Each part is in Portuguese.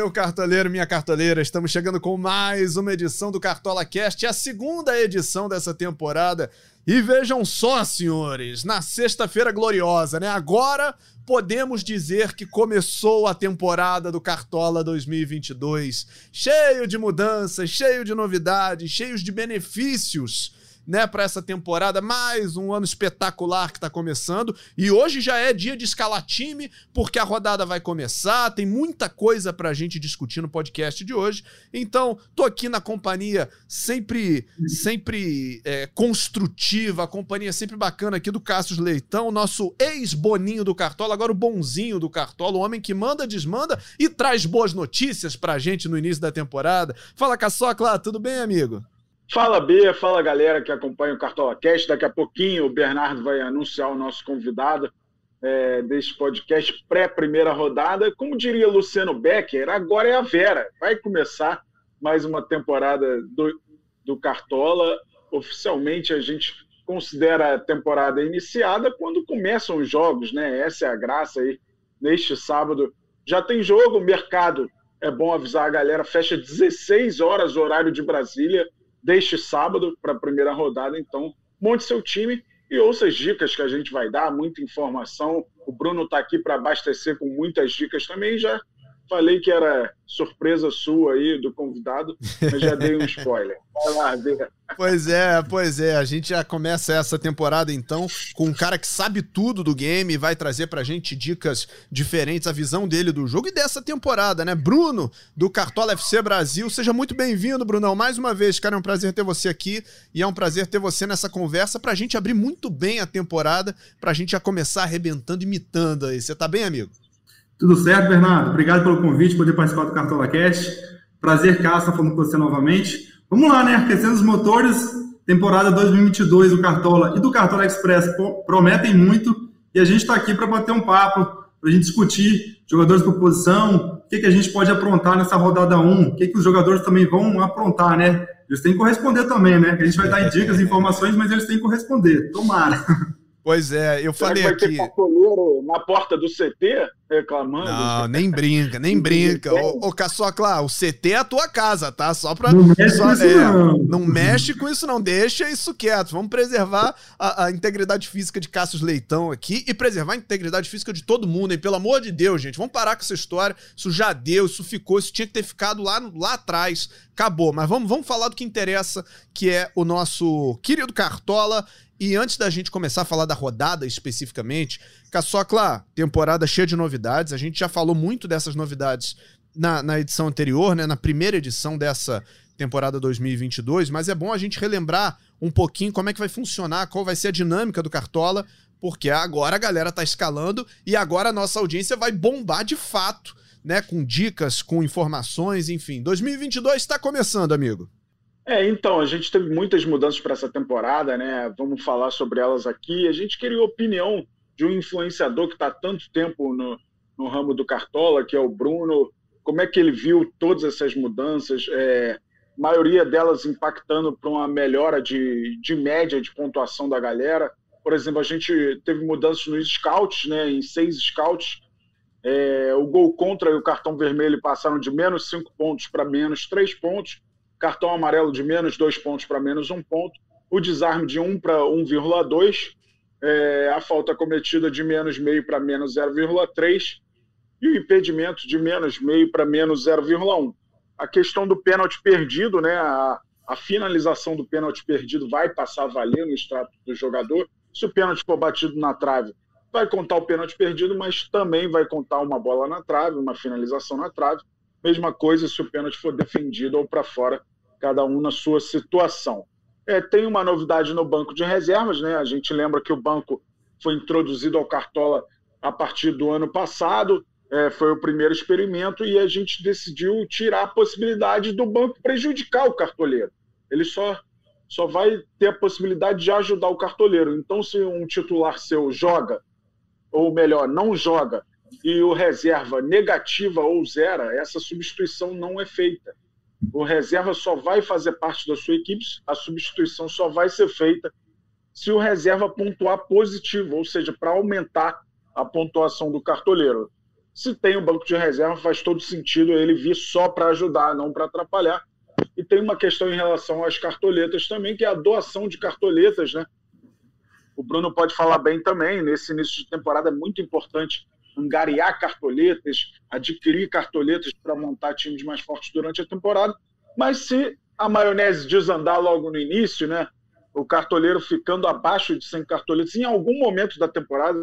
Meu cartoleiro, minha cartoleira. Estamos chegando com mais uma edição do Cartola Cast, a segunda edição dessa temporada. E vejam só, senhores, na sexta-feira gloriosa, né? Agora podemos dizer que começou a temporada do Cartola 2022, cheio de mudanças, cheio de novidades, cheios de benefícios né, para essa temporada. Mais um ano espetacular que está começando. E hoje já é dia de escalar time, porque a rodada vai começar. Tem muita coisa para a gente discutir no podcast de hoje. Então, tô aqui na companhia sempre, sempre é, construtiva, a companhia sempre bacana aqui do Cassius Leitão, nosso ex-boninho do Cartola, agora o bonzinho do Cartola, o homem que manda, desmanda e traz boas notícias pra gente no início da temporada. Fala, Caçocla, tudo bem, amigo? Fala B, fala galera que acompanha o Cartola Cast. Daqui a pouquinho o Bernardo vai anunciar o nosso convidado é, deste podcast pré-primeira rodada. Como diria Luciano Becker, agora é a Vera. Vai começar mais uma temporada do, do Cartola. Oficialmente a gente considera a temporada iniciada quando começam os jogos, né? Essa é a graça aí. Neste sábado já tem jogo, o mercado, é bom avisar a galera, fecha 16 horas, horário de Brasília deste sábado para a primeira rodada. Então, monte seu time e ouça as dicas que a gente vai dar, muita informação. O Bruno está aqui para abastecer com muitas dicas também. Já falei que era surpresa sua aí, do convidado, mas já dei um spoiler. Vai lá, Bê. Pois é, pois é. A gente já começa essa temporada, então, com um cara que sabe tudo do game e vai trazer pra gente dicas diferentes, a visão dele do jogo e dessa temporada, né? Bruno, do Cartola FC Brasil. Seja muito bem-vindo, Brunão. Mais uma vez, cara, é um prazer ter você aqui e é um prazer ter você nessa conversa pra gente abrir muito bem a temporada, pra gente já começar arrebentando, imitando aí. Você tá bem, amigo? Tudo certo, Bernardo? Obrigado pelo convite, poder participar do Cartola Cast. Prazer, Cássio, falando com você novamente. Vamos lá, né? Aquecendo os motores, temporada 2022 do Cartola e do Cartola Express prometem muito e a gente está aqui para bater um papo, para a gente discutir jogadores por posição, o que, que a gente pode aprontar nessa rodada 1, o que, que os jogadores também vão aprontar, né? Eles têm que corresponder também, né? A gente vai dar dicas, informações, mas eles têm que corresponder. Tomara. Pois é, eu falei vai aqui. Ter na porta do CT reclamando. Não, nem brinca, nem brinca. ô, ô Caçocla, o CT é a tua casa, tá? Só pra. Não mexe só, com isso, é, não. não mexe com isso, não. Deixa isso quieto. Vamos preservar a, a integridade física de Cassius Leitão aqui e preservar a integridade física de todo mundo, hein? Pelo amor de Deus, gente. Vamos parar com essa história. Isso já deu, isso ficou, isso tinha que ter ficado lá, lá atrás. Acabou. Mas vamos, vamos falar do que interessa, que é o nosso querido Cartola e antes da gente começar a falar da rodada especificamente, Caçocla, temporada cheia de novidades. A gente já falou muito dessas novidades na, na edição anterior, né? Na primeira edição dessa temporada 2022, mas é bom a gente relembrar um pouquinho como é que vai funcionar, qual vai ser a dinâmica do Cartola, porque agora a galera tá escalando e agora a nossa audiência vai bombar de fato, né? Com dicas, com informações, enfim. 2022 está começando, amigo. É, então, a gente teve muitas mudanças para essa temporada, né? Vamos falar sobre elas aqui. A gente queria a opinião de um influenciador que está tanto tempo no, no, ramo do Cartola, que é o Bruno. Como é que ele viu todas essas mudanças? É, maioria delas impactando para uma melhora de, de média de pontuação da galera. Por exemplo, a gente teve mudanças nos scouts, né? Em seis scouts. É, o gol contra e o cartão vermelho passaram de menos cinco pontos para menos três pontos cartão amarelo de menos dois pontos para menos um ponto, o desarme de 1 para 1,2, é, a falta cometida de menos meio para menos 0,3 e o impedimento de menos meio para menos 0,1. A questão do pênalti perdido, né, a, a finalização do pênalti perdido vai passar a valer no extrato do jogador. Se o pênalti for batido na trave, vai contar o pênalti perdido, mas também vai contar uma bola na trave, uma finalização na trave. Mesma coisa se o pênalti for defendido ou para fora cada um na sua situação. É, tem uma novidade no banco de reservas, né? A gente lembra que o banco foi introduzido ao Cartola a partir do ano passado, é, foi o primeiro experimento e a gente decidiu tirar a possibilidade do banco prejudicar o cartoleiro. Ele só só vai ter a possibilidade de ajudar o cartoleiro. Então, se um titular seu joga, ou melhor, não joga, e o reserva negativa ou zera, essa substituição não é feita. O reserva só vai fazer parte da sua equipe, a substituição só vai ser feita se o reserva pontuar positivo, ou seja, para aumentar a pontuação do cartoleiro. Se tem o banco de reserva, faz todo sentido ele vir só para ajudar, não para atrapalhar. E tem uma questão em relação às cartoletas também, que é a doação de cartoletas, né? O Bruno pode falar bem também, nesse início de temporada é muito importante angariar cartoletas, adquirir cartoletas para montar times mais fortes durante a temporada. Mas se a maionese desandar logo no início, né? O cartoleiro ficando abaixo de 100 cartoletas, em algum momento da temporada,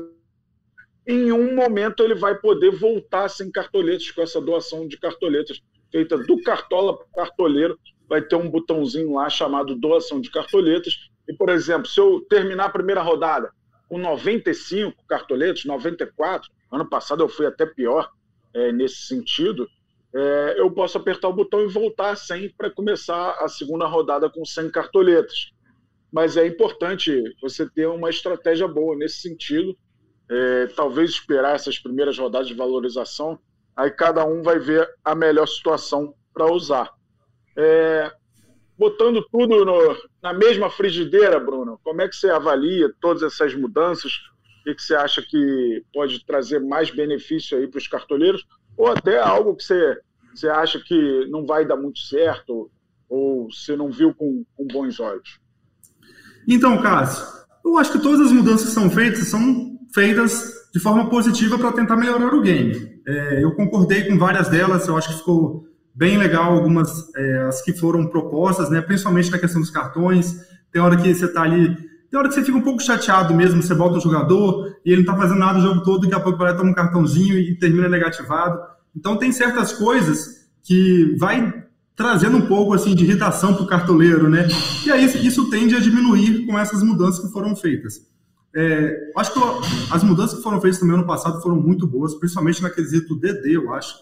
em um momento ele vai poder voltar sem cartoletas, com essa doação de cartoletas feita do cartola para o cartoleiro. Vai ter um botãozinho lá chamado doação de cartoletas. E, por exemplo, se eu terminar a primeira rodada com 95 cartoletas, 94, ano passado eu fui até pior é, nesse sentido, é, eu posso apertar o botão e voltar 100 para começar a segunda rodada com 100 cartoletas. Mas é importante você ter uma estratégia boa nesse sentido. É, talvez esperar essas primeiras rodadas de valorização, aí cada um vai ver a melhor situação para usar. É, botando tudo no, na mesma frigideira, Bruno, como é que você avalia todas essas mudanças? O que você acha que pode trazer mais benefício aí para os cartoleiros? Ou até algo que você, você acha que não vai dar muito certo ou você não viu com, com bons olhos? Então, Cássio, eu acho que todas as mudanças que são feitas são feitas de forma positiva para tentar melhorar o game. É, eu concordei com várias delas, eu acho que ficou bem legal algumas é, as que foram propostas, né? Principalmente na questão dos cartões. Tem hora que você está ali, tem hora que você fica um pouco chateado mesmo, você bota o jogador e ele não está fazendo nada o jogo todo, daqui a pouco vai tomar um cartãozinho e termina negativado. Então tem certas coisas que vai trazendo um pouco assim de irritação para o cartoleiro, né? E aí isso tende a diminuir com essas mudanças que foram feitas. É, acho que as mudanças que foram feitas também ano passado foram muito boas, principalmente na quesito DD, eu acho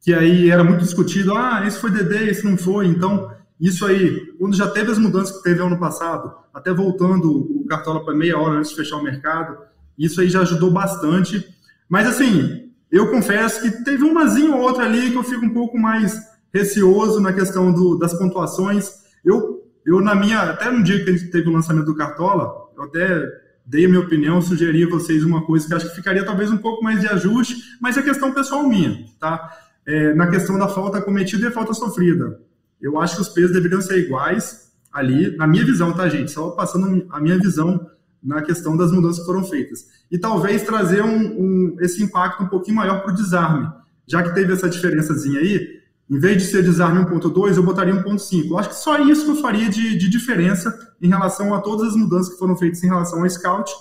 que aí era muito discutido, ah, esse foi DD, esse não foi, então isso aí, quando já teve as mudanças que teve ano passado, até voltando o Cartola para meia hora antes de fechar o mercado, isso aí já ajudou bastante, mas assim, eu confesso que teve umazinho ou outra ali que eu fico um pouco mais receoso na questão do, das pontuações, eu, eu na minha, até no dia que teve o lançamento do Cartola, eu até dei minha opinião, sugeri a vocês uma coisa que acho que ficaria talvez um pouco mais de ajuste, mas é questão pessoal minha, tá? é, na questão da falta cometida e falta sofrida. Eu acho que os pesos deveriam ser iguais ali, na minha visão, tá, gente? Só passando a minha visão na questão das mudanças que foram feitas. E talvez trazer um, um, esse impacto um pouquinho maior para o desarme. Já que teve essa diferençazinha aí, em vez de ser desarme 1.2, eu botaria 1.5. Eu acho que só isso que eu faria de, de, diferença em relação a todas as mudanças que foram feitas em relação ao Scout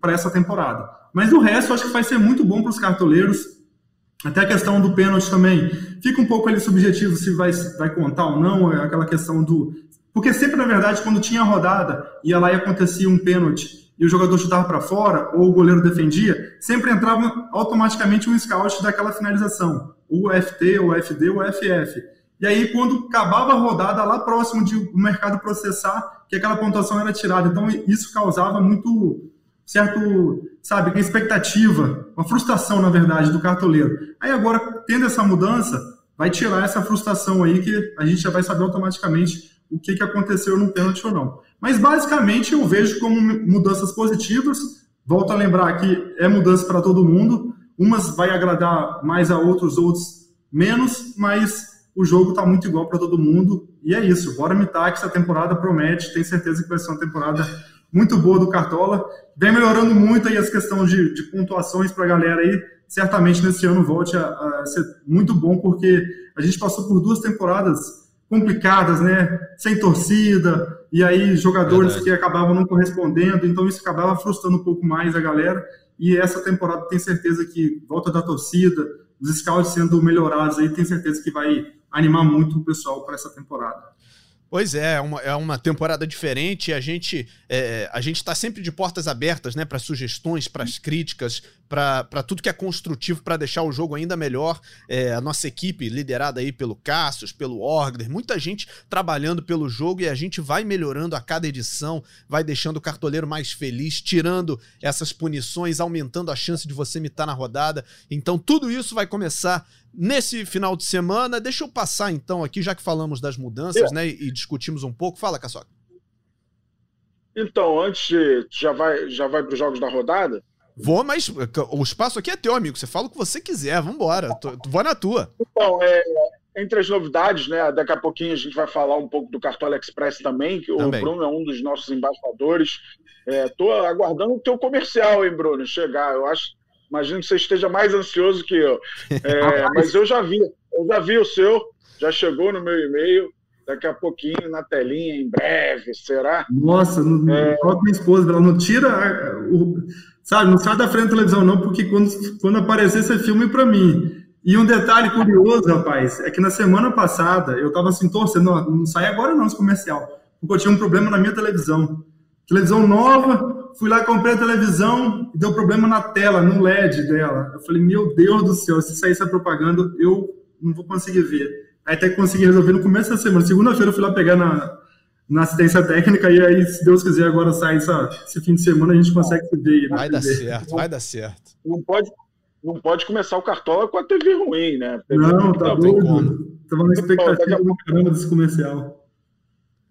para essa temporada. Mas o resto, acho que vai ser muito bom para os cartoleiros até a questão do pênalti também. Fica um pouco ali subjetivo se vai, vai contar ou não, é aquela questão do. Porque sempre, na verdade, quando tinha rodada, ia lá e acontecia um pênalti e o jogador chutava para fora, ou o goleiro defendia, sempre entrava automaticamente um scout daquela finalização. O FT, o FD, o FF. E aí, quando acabava a rodada, lá próximo de o mercado processar, que aquela pontuação era tirada. Então, isso causava muito certo, sabe, expectativa, uma frustração, na verdade, do cartoleiro. Aí agora, tendo essa mudança, vai tirar essa frustração aí que a gente já vai saber automaticamente o que, que aconteceu no pênalti ou não. Mas basicamente eu vejo como mudanças positivas. Volto a lembrar que é mudança para todo mundo. Umas vai agradar mais a outros, outros menos, mas o jogo está muito igual para todo mundo. E é isso. Bora mitar que essa temporada promete. Tenho certeza que vai ser uma temporada muito boa do Cartola. Vem melhorando muito aí as questões de, de pontuações para a galera aí. Certamente nesse ano volte a, a, ser muito bom, porque a gente passou por duas temporadas complicadas, né? Sem torcida, e aí jogadores Verdade. que acabavam não correspondendo, então isso acabava frustrando um pouco mais a galera. E essa temporada tem certeza que volta da torcida, os scouts sendo melhorados aí, tem certeza que vai animar muito o pessoal para essa temporada. Pois é, é uma, é uma temporada diferente. A gente é, a gente está sempre de portas abertas, né, para sugestões, para as críticas, para tudo que é construtivo para deixar o jogo ainda melhor. É, a nossa equipe, liderada aí pelo Cassius, pelo Orgler, muita gente trabalhando pelo jogo e a gente vai melhorando a cada edição, vai deixando o cartoleiro mais feliz, tirando essas punições, aumentando a chance de você mitar na rodada. Então, tudo isso vai começar nesse final de semana. Deixa eu passar então aqui, já que falamos das mudanças, é. né, e discutimos um pouco. Fala, Caçoca. Então, antes de, já vai já vai para os jogos da rodada? Vou, mas o espaço aqui é teu, amigo. Você fala o que você quiser, vambora. Tô, vou na tua. Então, é, entre as novidades, né? Daqui a pouquinho a gente vai falar um pouco do Cartola Express também, que também. o Bruno é um dos nossos embaixadores. Estou é, aguardando o teu comercial, hein, Bruno, chegar. Eu acho, imagino que você esteja mais ansioso que eu. É, mas eu já vi, eu já vi o seu, já chegou no meu e-mail daqui a pouquinho na telinha, em breve, será? Nossa, não, é... minha esposa, ela não tira, o, sabe, não sai da frente da televisão não, porque quando, quando aparecer esse filme para mim. E um detalhe curioso, rapaz, é que na semana passada eu tava assim, torcendo, não, não sai agora não esse comercial, porque eu tinha um problema na minha televisão. Televisão nova, fui lá, comprei a televisão deu problema na tela, no LED dela. Eu falei, meu Deus do céu, se sair essa propaganda, eu não vou conseguir ver. Aí até que consegui resolver no começo da semana. Segunda-feira eu fui lá pegar na, na assistência técnica e aí, se Deus quiser, agora sai essa, esse fim de semana a gente consegue se ver. Vai dar certo, vai dar certo. Não pode, não pode começar o cartola com a TV ruim, né? TV não, tá doido. Tava na expectativa do caramba desse comercial.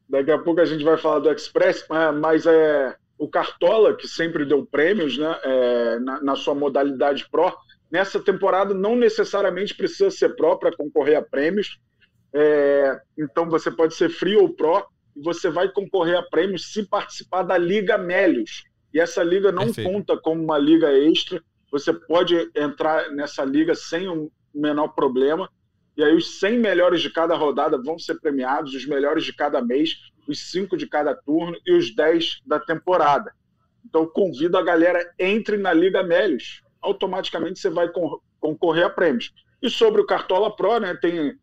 Daqui a pouco a gente vai falar do Express, mas é o Cartola, que sempre deu prêmios né, é, na, na, sua modalidade Pro, nessa temporada não necessariamente precisa ser Pro para concorrer a prêmios. É, então você pode ser Free ou Pro e você vai concorrer a prêmios se participar da Liga Melios. E essa liga não Perfeito. conta como uma liga extra. Você pode entrar nessa liga sem o menor problema. E aí os 100 melhores de cada rodada vão ser premiados, os melhores de cada mês, os 5 de cada turno e os 10 da temporada. Então convido a galera entre na Liga Melios automaticamente você vai concorrer a prêmios. E sobre o Cartola Pro, né, tem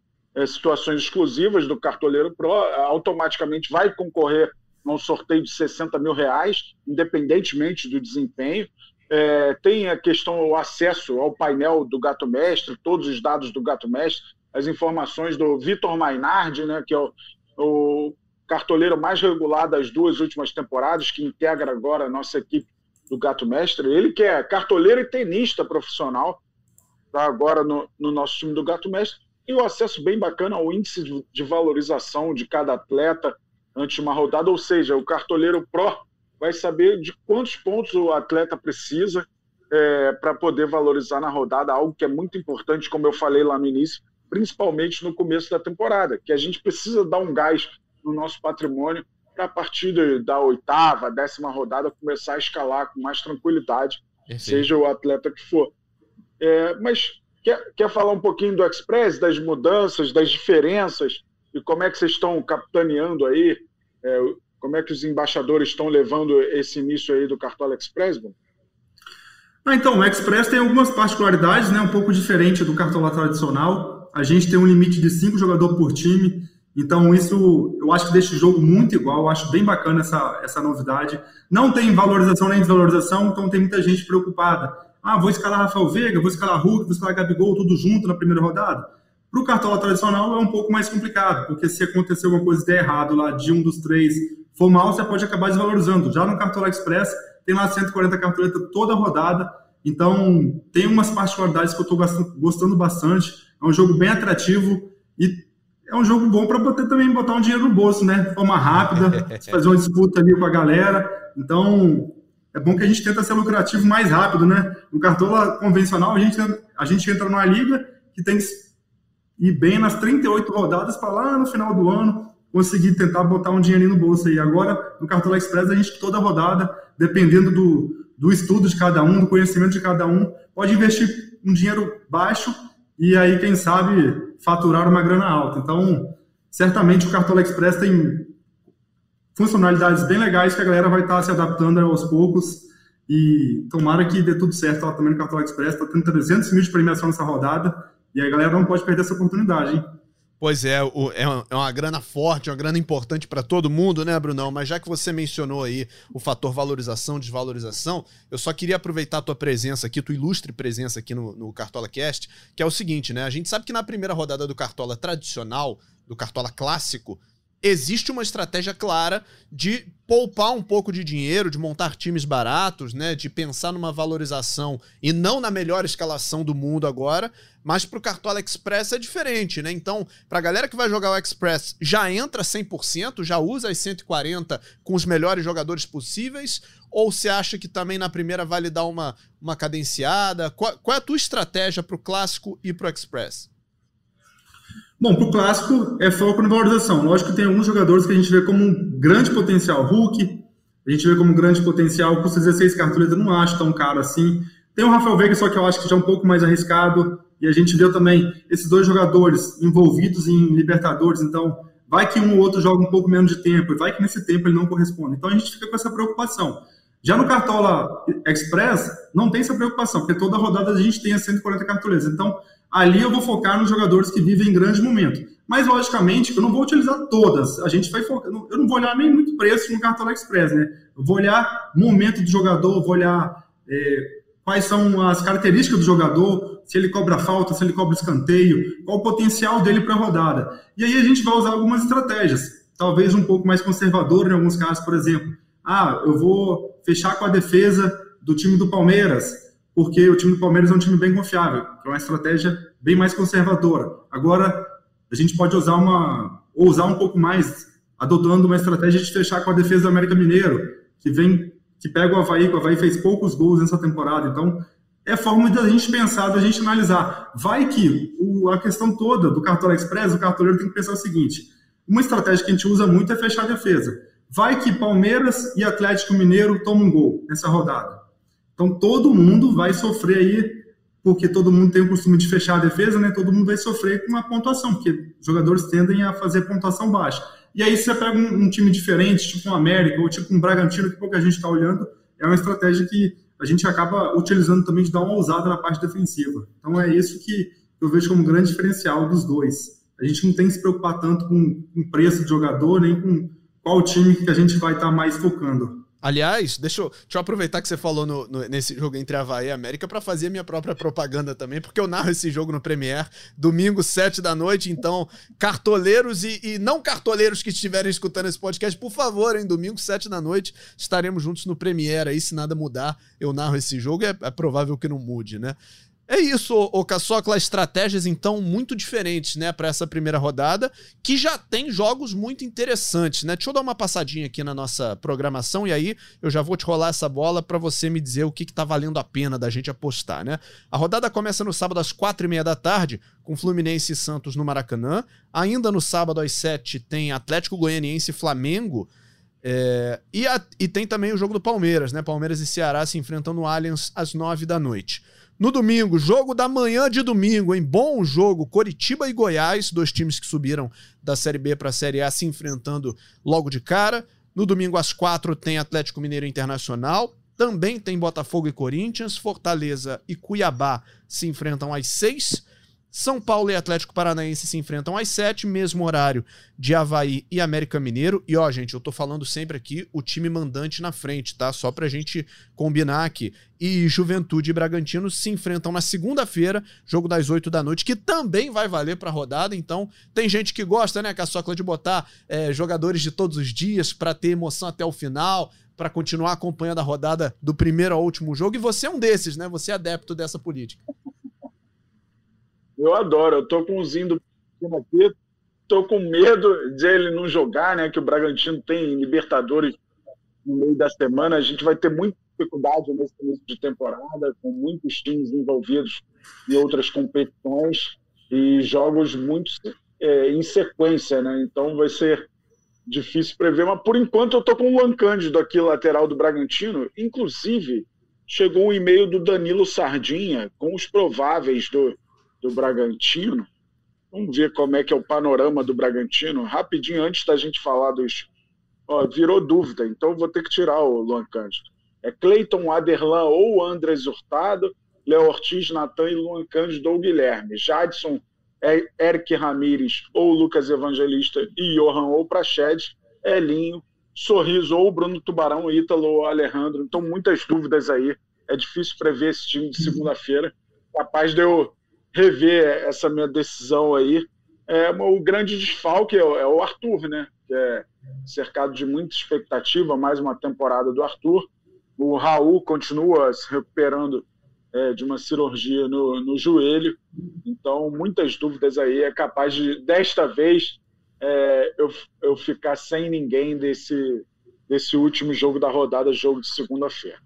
situações exclusivas do Cartoleiro Pro, automaticamente vai concorrer a um sorteio de 60 mil reais, independentemente do desempenho. É, tem a questão, o acesso ao painel do Gato Mestre, todos os dados do Gato Mestre, as informações do Vitor Mainardi, né, que é o, o cartoleiro mais regular das duas últimas temporadas, que integra agora a nossa equipe do Gato Mestre. Ele que é cartoleiro e tenista profissional, está agora no, no, nosso time do Gato Mestre. E o acesso bem bacana ao índice de, valorização de cada atleta antes de uma rodada, ou seja, o cartoleiro Pro vai saber de quantos pontos o atleta precisa é, para poder valorizar na rodada, algo que é muito importante, como eu falei lá no início, principalmente no começo da temporada, que a gente precisa dar um gás no nosso patrimônio para a partir da oitava, décima rodada começar a escalar com mais tranquilidade, seja o atleta que for. É, mas quer, quer falar um pouquinho do Express, das mudanças, das diferenças e como é que vocês estão capitaneando aí? É, como é que os embaixadores estão levando esse início aí do Cartola Express? Bom? Ah, então, o Express tem algumas particularidades, né, um pouco diferente do Cartola tradicional. A gente tem um limite de cinco jogadores por time, então, isso eu acho que deixa o jogo muito igual, eu acho bem bacana essa, essa novidade. Não tem valorização nem desvalorização, então tem muita gente preocupada. Ah, vou escalar Rafael Veiga, vou escalar Hulk, vou escalar Gabigol, tudo junto na primeira rodada. Para o cartola tradicional é um pouco mais complicado, porque se acontecer alguma coisa de errado lá de um dos três for mal, você pode acabar desvalorizando. Já no Cartola Express, tem lá 140 cartoletas toda rodada, então tem umas particularidades que eu estou gostando bastante. É um jogo bem atrativo e é um jogo bom para poder também botar um dinheiro no bolso, né? De forma rápida, fazer uma disputa ali com a galera. Então, é bom que a gente tenta ser lucrativo mais rápido, né? No Cartola convencional, a gente, a gente entra numa liga que tem que ir bem nas 38 rodadas para lá no final do ano conseguir tentar botar um dinheirinho no bolso aí. Agora, no Cartola Express, a gente toda rodada, dependendo do, do estudo de cada um, do conhecimento de cada um, pode investir um dinheiro baixo e aí, quem sabe, faturar uma grana alta. Então, certamente o Cartola Express tem funcionalidades bem legais que a galera vai estar se adaptando aos poucos e tomara que dê tudo certo lá também no Cartola Express. Está tendo 300 mil de premiação nessa rodada e a galera não pode perder essa oportunidade, hein? Pois é, é, é uma grana forte, uma grana importante para todo mundo, né, Brunão? Mas já que você mencionou aí o fator valorização, desvalorização, eu só queria aproveitar a tua presença aqui, tua ilustre presença aqui no, no Cartola Cast, que é o seguinte, né? A gente sabe que na primeira rodada do Cartola tradicional, do Cartola clássico, existe uma estratégia clara de poupar um pouco de dinheiro, de montar times baratos, né, de pensar numa valorização e não na melhor escalação do mundo agora, mas para o Cartola Express é diferente, né? Então, para a galera que vai jogar o Express, já entra 100%, já usa as 140 com os melhores jogadores possíveis, ou você acha que também na primeira vale dar uma, uma cadenciada? Qual, qual é a tua estratégia para o Clássico e para o Express? Bom, para o clássico é foco na valorização. Lógico que tem alguns jogadores que a gente vê como um grande potencial. Hulk, a gente vê como um grande potencial. Custa 16 cartões, eu não acho tão caro assim. Tem o Rafael Veiga, só que eu acho que já é um pouco mais arriscado. E a gente viu também esses dois jogadores envolvidos em Libertadores. Então, vai que um ou outro joga um pouco menos de tempo, vai que nesse tempo ele não corresponde. Então, a gente fica com essa preocupação. Já no Cartola Express, não tem essa preocupação, porque toda rodada a gente tem as 140 cartoleiras. Então, ali eu vou focar nos jogadores que vivem em grande momento. Mas, logicamente, eu não vou utilizar todas. A gente vai focar. Eu não vou olhar nem muito preço no Cartola Express, né? Eu vou olhar momento do jogador, vou olhar é, quais são as características do jogador, se ele cobra falta, se ele cobra escanteio, qual o potencial dele para a rodada. E aí a gente vai usar algumas estratégias, talvez um pouco mais conservador em alguns casos, por exemplo. Ah, eu vou fechar com a defesa do time do Palmeiras porque o time do Palmeiras é um time bem confiável, é uma estratégia bem mais conservadora. Agora, a gente pode usar uma usar um pouco mais, adotando uma estratégia de fechar com a defesa do América Mineiro, que vem que pega o Havaí, que o Havaí fez poucos gols nessa temporada. Então, é forma de a gente pensar, da gente analisar. Vai que o, a questão toda do Cartola Express, o cartoleiro tem que pensar o seguinte: uma estratégia que a gente usa muito é fechar a defesa. Vai que Palmeiras e Atlético Mineiro tomam um gol nessa rodada. Então todo mundo vai sofrer aí, porque todo mundo tem o costume de fechar a defesa, né? Todo mundo vai sofrer com a pontuação, porque jogadores tendem a fazer pontuação baixa. E aí você pega um, um time diferente, tipo um América ou tipo um Bragantino, que pouca gente está olhando, é uma estratégia que a gente acaba utilizando também de dar uma ousada na parte defensiva. Então é isso que eu vejo como um grande diferencial dos dois. A gente não tem que se preocupar tanto com o preço de jogador, nem com qual time que a gente vai estar tá mais focando. Aliás, deixa eu, deixa eu aproveitar que você falou no, no, nesse jogo entre Havaí e América para fazer minha própria propaganda também, porque eu narro esse jogo no Premier, domingo, 7 da noite. Então, cartoleiros e, e não cartoleiros que estiverem escutando esse podcast, por favor, em domingo, 7 da noite, estaremos juntos no Premier. Aí, se nada mudar, eu narro esse jogo. É, é provável que não mude, né? É isso, o Caçocla, estratégias então muito diferentes, né, para essa primeira rodada, que já tem jogos muito interessantes, né? Deixa eu dar uma passadinha aqui na nossa programação e aí eu já vou te rolar essa bola para você me dizer o que, que tá valendo a pena da gente apostar, né? A rodada começa no sábado às quatro e meia da tarde, com Fluminense e Santos no Maracanã. Ainda no sábado às sete tem Atlético Goianiense e Flamengo. É, e, a, e tem também o jogo do Palmeiras, né? Palmeiras e Ceará se enfrentam no Allianz às nove da noite. No domingo, jogo da manhã de domingo, em bom jogo, Coritiba e Goiás, dois times que subiram da Série B para a Série A se enfrentando logo de cara. No domingo às quatro tem Atlético Mineiro Internacional, também tem Botafogo e Corinthians, Fortaleza e Cuiabá se enfrentam às seis. São Paulo e Atlético Paranaense se enfrentam às 7, mesmo horário de Havaí e América Mineiro. E ó, gente, eu tô falando sempre aqui o time mandante na frente, tá? Só pra gente combinar aqui. E Juventude e Bragantino se enfrentam na segunda-feira, jogo das 8 da noite, que também vai valer pra rodada. Então, tem gente que gosta, né, Caçocla, de botar é, jogadores de todos os dias para ter emoção até o final, para continuar acompanhando a rodada do primeiro ao último jogo. E você é um desses, né? Você é adepto dessa política. Eu adoro. Eu tô com o Zinho do aqui. Tô com medo de ele não jogar, né? Que o Bragantino tem Libertadores no meio da semana. A gente vai ter muita dificuldade nesse início de temporada, com muitos times envolvidos em outras competições e jogos muito é, em sequência, né? Então vai ser difícil prever, mas por enquanto eu tô com o Luan Cândido aqui, lateral do Bragantino. Inclusive, chegou um e-mail do Danilo Sardinha com os prováveis do, do Bragantino. Vamos ver como é que é o panorama do Bragantino. Rapidinho, antes da gente falar dos. Ó, virou dúvida, então vou ter que tirar o Luan Cândido. É Cleiton Aderlan ou Andres Hurtado, Léo Ortiz, Natan e Luan Cândido ou Guilherme. Jadson é Eric Ramires ou Lucas Evangelista e Johan ou Prached, Elinho, Sorriso ou Bruno Tubarão, Ítalo ou Alejandro. Então, muitas dúvidas aí. É difícil prever esse time de segunda-feira. Capaz de eu rever essa minha decisão aí. É, o grande desfalque é, é o Arthur, né? Que é cercado de muita expectativa, mais uma temporada do Arthur. O Raul continua se recuperando é, de uma cirurgia no, no joelho. Então, muitas dúvidas aí. É capaz de, desta vez, é, eu, eu ficar sem ninguém desse, desse último jogo da rodada, jogo de segunda-feira.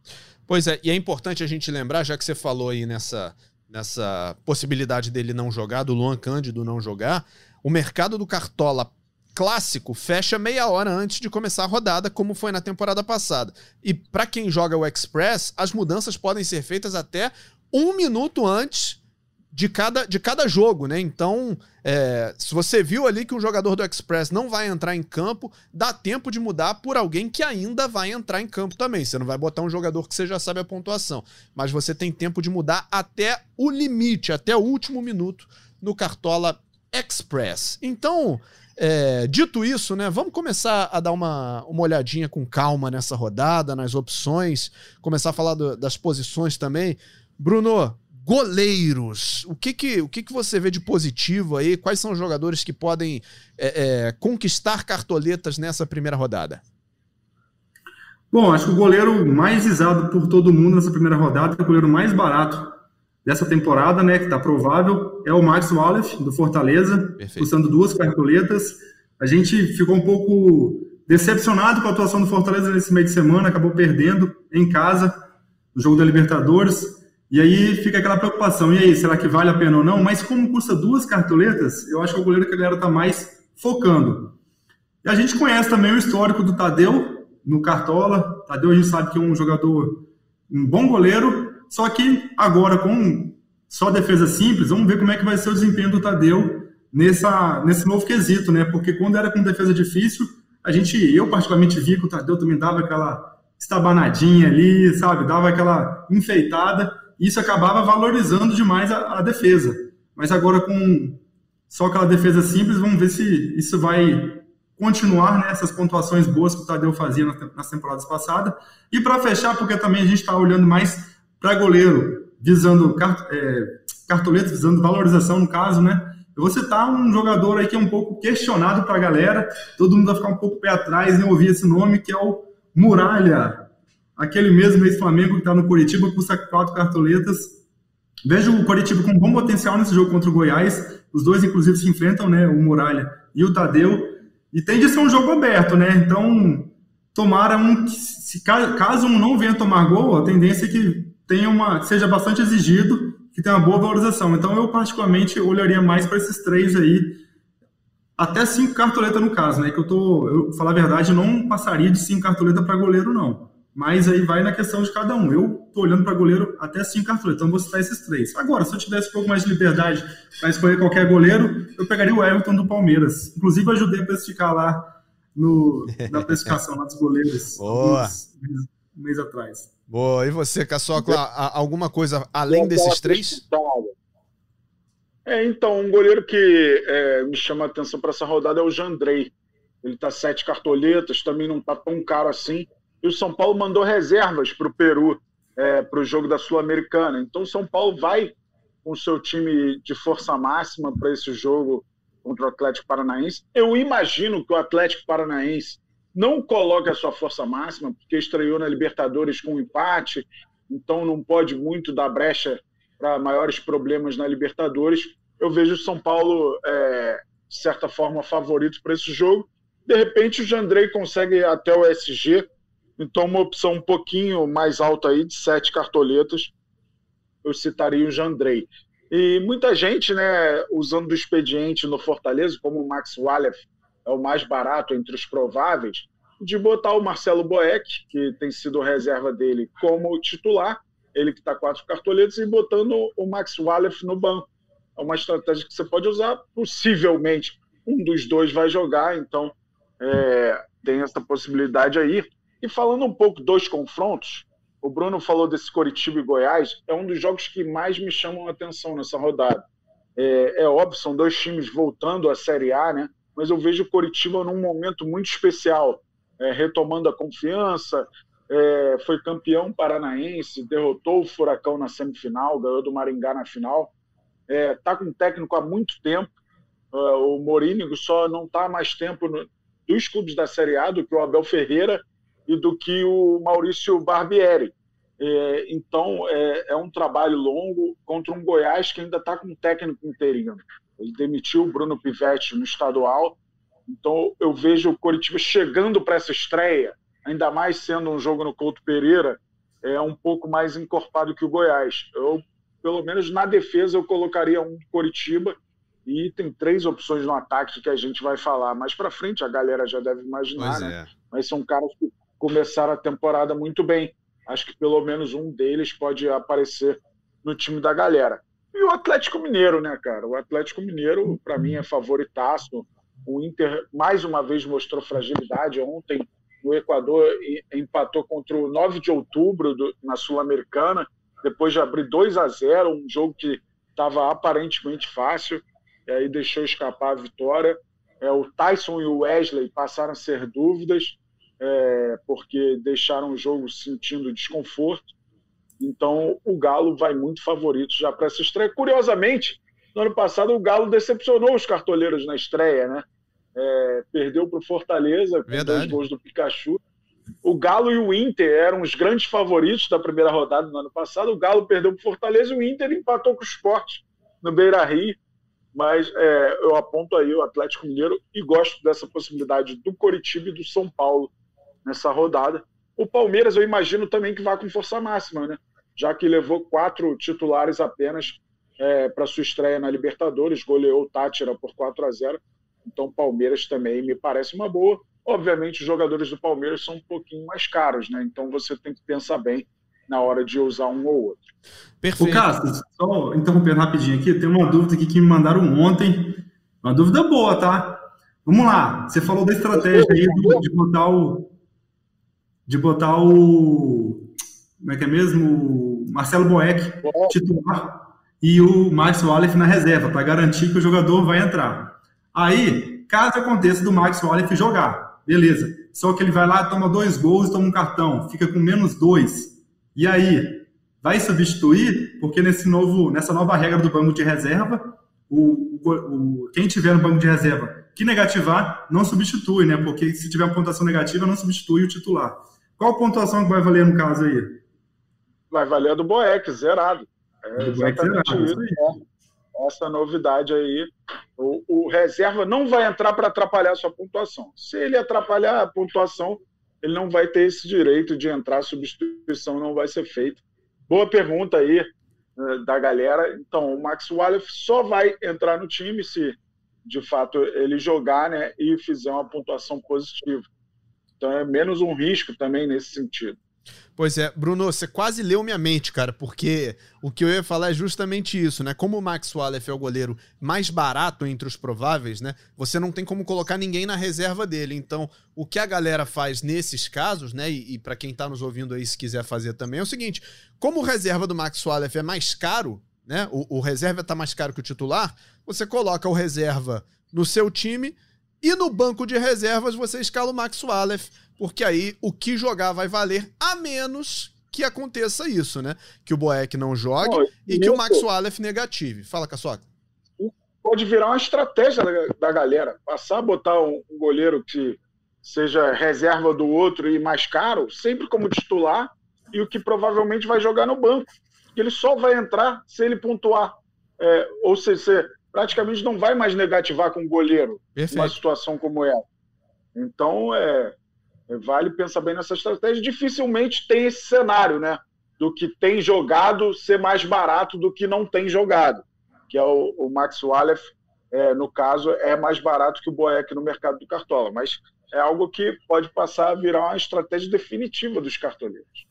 Pois é, e é importante a gente lembrar, já que você falou aí nessa, nessa possibilidade dele não jogar, do Luan Cândido não jogar, o mercado do Cartola clássico fecha meia hora antes de começar a rodada, como foi na temporada passada. E para quem joga o Express, as mudanças podem ser feitas até um minuto antes de cada, de cada jogo, né? Então, é, se você viu ali que um jogador do Express não vai entrar em campo, dá tempo de mudar por alguém que ainda vai entrar em campo também. Você não vai botar um jogador que você já sabe a pontuação, mas você tem tempo de mudar até o limite, até o último minuto no Cartola Express. Então, é, dito isso, né, vamos começar a dar uma, uma olhadinha com calma nessa rodada, nas opções, começar a falar do, das posições também. Bruno, goleiros, o que que, o que que você vê de positivo aí? Quais são os jogadores que podem é, é, conquistar cartoletas nessa primeira rodada? Bom, acho que o goleiro mais visado por todo mundo nessa primeira rodada, o goleiro mais barato dessa temporada, né, que está provável, é o Max Wallace, do Fortaleza, custando duas cartoletas. A gente ficou um pouco decepcionado com a atuação do Fortaleza nesse meio de semana, acabou perdendo em casa no jogo da Libertadores. E aí fica aquela preocupação, e aí, será que vale a pena ou não? Mas como custa duas cartoletas, eu acho que é o goleiro que a galera está mais focando. E a gente conhece também o histórico do Tadeu no Cartola. Tadeu a gente sabe que é um jogador, um bom goleiro, só que agora, com só defesa simples, vamos ver como é que vai ser o desempenho do Tadeu nessa, nesse novo quesito, né? Porque quando era com defesa difícil, a gente, eu particularmente vi que o Tadeu também dava aquela estabanadinha ali, sabe? Dava aquela enfeitada, isso acabava valorizando demais a, a defesa. Mas agora com só aquela defesa simples, vamos ver se isso vai continuar nessas né, pontuações boas que o Tadeu fazia nas temporadas passadas. E para fechar, porque também a gente está olhando mais para goleiro, visando é, cartoletas, visando valorização no caso, né? Eu vou citar um jogador aí que é um pouco questionado para a galera, todo mundo vai ficar um pouco pé atrás em ouvir esse nome, que é o Muralha, aquele mesmo ex-Flamengo que está no Curitiba, custa quatro cartoletas. Vejo o Curitiba com bom potencial nesse jogo contra o Goiás, os dois inclusive se enfrentam, né, o Muralha e o Tadeu, e tende a ser um jogo aberto, né, então tomara um, se, caso um não venha tomar gol, a tendência é que tenha uma, seja bastante exigido, que tenha uma boa valorização. Então eu particularmente olharia mais para esses três aí, até cinco cartoletas no caso, né? Que eu tô, eu falar a verdade, não passaria de cinco cartoletas para goleiro não. Mas aí vai na questão de cada um. Eu tô olhando para goleiro até cinco cartoletas, então vou citar esses três. Agora, se eu tivesse um pouco mais de liberdade para escolher qualquer goleiro, eu pegaria o Everton do Palmeiras. Inclusive, ajudei a precificar lá no, na precificação lá dos goleiros. Boa! Um mês atrás. Boa, e você, Caçocla, alguma coisa além desses três? É, então, um goleiro que é, me chama a atenção para essa rodada é o Jandrei. Ele está sete cartoletas, também não está tão caro assim. E o São Paulo mandou reservas para o Peru, é, para o jogo da Sul-Americana. Então, o São Paulo vai com o seu time de força máxima para esse jogo contra o Atlético Paranaense. Eu imagino que o Atlético Paranaense não coloque a sua força máxima, porque estreou na Libertadores com um empate, então não pode muito dar brecha para maiores problemas na Libertadores. Eu vejo o São Paulo, é, de certa forma, favorito para esse jogo. De repente, o Jandrei consegue até o SG, então uma opção um pouquinho mais alta aí, de sete cartoletas, eu citaria o Jandrei. E muita gente, né, usando o expediente no Fortaleza, como o Max Wallef é o mais barato entre os prováveis, de botar o Marcelo Boeck, que tem sido reserva dele, como titular, ele que está quatro cartoletas, e botando o Max Wallef no banco. É uma estratégia que você pode usar, possivelmente um dos dois vai jogar, então é, tem essa possibilidade aí. E falando um pouco dos confrontos, o Bruno falou desse Coritiba e Goiás, é um dos jogos que mais me chamam a atenção nessa rodada. É, é, óbvio, são dois times voltando à Série A, né? Mas eu vejo o Coritiba num momento muito especial, é, retomando a confiança. É, foi campeão paranaense, derrotou o Furacão na semifinal, ganhou do Maringá na final. Está é, com técnico há muito tempo. É, o Morínigo só não está mais tempo no, dos clubes da Série A do que o Abel Ferreira e do que o Maurício Barbieri. É, então, é, é, um trabalho longo contra um Goiás que ainda está com um técnico interino. Ele demitiu o Bruno Pivetti no estadual. Então, eu vejo o Coritiba chegando para essa estreia, ainda mais sendo um jogo no Couto Pereira, é um pouco mais encorpado que o Goiás. Eu, pelo menos na defesa, eu colocaria um Coritiba e tem três opções no ataque que a gente vai falar mais para frente, a galera já deve imaginar, né? É. Mas são caras que começaram a temporada muito bem acho que pelo menos um deles pode aparecer no time da galera. E o Atlético Mineiro, né, cara? O Atlético Mineiro, para mim, é favoritaço. O Inter, mais uma vez, mostrou fragilidade. Ontem, no Equador, empatou contra o 9 de outubro do, na Sul-Americana, depois de abrir 2 a 0 um jogo que estava aparentemente fácil, e aí deixou escapar a vitória. É, o Tyson e o Wesley passaram a ser dúvidas é, porque deixaram o jogo sentindo desconforto. Então, o Galo vai muito favorito já para essa estreia. Curiosamente, no ano passado, o Galo decepcionou os cartoleiros na estreia, né? É, perdeu para o Fortaleza com Verdade. dois gols do Pikachu. O Galo e o Inter eram os grandes favoritos da primeira rodada no ano passado. O Galo perdeu para o Fortaleza e o Inter empatou com o Sport no Beira Rio. Mas é, eu aponto aí o Atlético Mineiro e gosto dessa possibilidade do Coritiba e do São Paulo nessa rodada. O Palmeiras, eu imagino também que vá com força máxima, né? Já que levou quatro titulares apenas é, para sua estreia na Libertadores, goleou o Tátira por 4 a 0 Então, Palmeiras também me parece uma boa. Obviamente, os jogadores do Palmeiras são um pouquinho mais caros, né? Então, você tem que pensar bem na hora de usar um ou outro. Perfeito. O Cássio, só interrompendo rapidinho aqui, tem uma dúvida aqui que me mandaram ontem. Uma dúvida boa, tá? Vamos lá. Você falou da estratégia aí de botar o, de botar o. Como é que é mesmo? O Marcelo Boeck titular e o Max Wallace na reserva, para garantir que o jogador vai entrar. Aí, caso aconteça do Max Wallace jogar, beleza. Só que ele vai lá, toma dois gols e toma um cartão, fica com menos dois. E aí, vai substituir? Porque nesse novo, nessa nova regra do banco de reserva, o, o, quem tiver no banco de reserva que negativar, não substitui, né? Porque se tiver uma pontuação negativa, não substitui o titular. Qual pontuação que vai valer no caso aí? Vai valer a do Boeck, zerado. É exatamente zerado, isso. Né? Essa novidade aí. O, o reserva não vai entrar para atrapalhar a sua pontuação. Se ele atrapalhar a pontuação, ele não vai ter esse direito de entrar, a substituição não vai ser feita. Boa pergunta aí né, da galera. Então, o Max Wallace só vai entrar no time se, de fato, ele jogar né, e fizer uma pontuação positiva. Então é menos um risco também nesse sentido. Pois é, Bruno, você quase leu minha mente, cara, porque o que eu ia falar é justamente isso, né? Como o Max Wallace é o goleiro mais barato entre os prováveis, né? Você não tem como colocar ninguém na reserva dele. Então, o que a galera faz nesses casos, né? E, e para quem tá nos ouvindo aí, se quiser fazer também, é o seguinte: como o reserva do Max Wallace é mais caro, né? O, o reserva tá mais caro que o titular, você coloca o reserva no seu time e no banco de reservas você escala o Max Wallace, porque aí o que jogar vai valer, a menos que aconteça isso, né? Que o Boeck não jogue e que o Max Wallace negative. Fala, Caçoca. Pode virar uma estratégia da, da galera. Passar a botar um, um goleiro que seja reserva do outro e mais caro, sempre como titular, e o que provavelmente vai jogar no banco. Ele só vai entrar se ele pontuar. É, ou se, se praticamente não vai mais negativar com o goleiro Perfeito. uma situação como essa. Então, é, é, vale pensar bem nessa estratégia. Dificilmente tem esse cenário, né? Do que tem jogado ser mais barato do que não tem jogado, que é o, o Max Wallace, é, no caso, é mais barato que o Boeck no mercado do Cartola, mas é algo que pode passar a virar uma estratégia definitiva dos cartoleiros.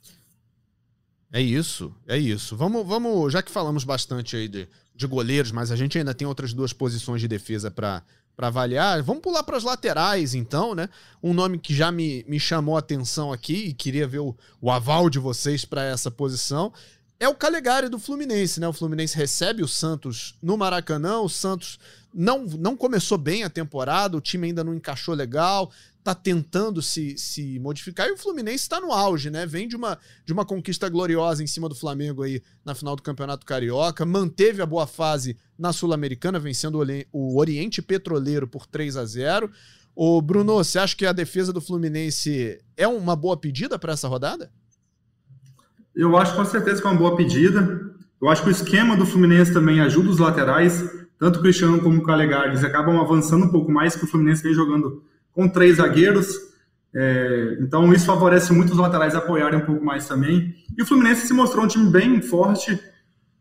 É isso, é isso. Vamos, vamos, já que falamos bastante aí de, de goleiros, mas a gente ainda tem outras duas posições de defesa para para avaliar. Vamos pular para as laterais, então, né? Um nome que já me, me chamou a atenção aqui e queria ver o, o aval de vocês para essa posição é o Calegari do Fluminense, né? O Fluminense recebe o Santos no Maracanã, o Santos não, não começou bem a temporada, o time ainda não encaixou legal, tá tentando se, se modificar, e o Fluminense está no auge, né? Vem de uma, de uma conquista gloriosa em cima do Flamengo aí na final do Campeonato Carioca, manteve a boa fase na Sul-Americana, vencendo o Oriente Petroleiro por 3 a 0 Ô, Bruno, você acha que a defesa do Fluminense é uma boa pedida para essa rodada? Eu acho com certeza que é uma boa pedida. Eu acho que o esquema do Fluminense também ajuda os laterais, tanto o Cristiano como o Calegari, eles acabam avançando um pouco mais, que o Fluminense vem jogando com três zagueiros. É, então isso favorece muito os laterais apoiarem um pouco mais também. E o Fluminense se mostrou um time bem forte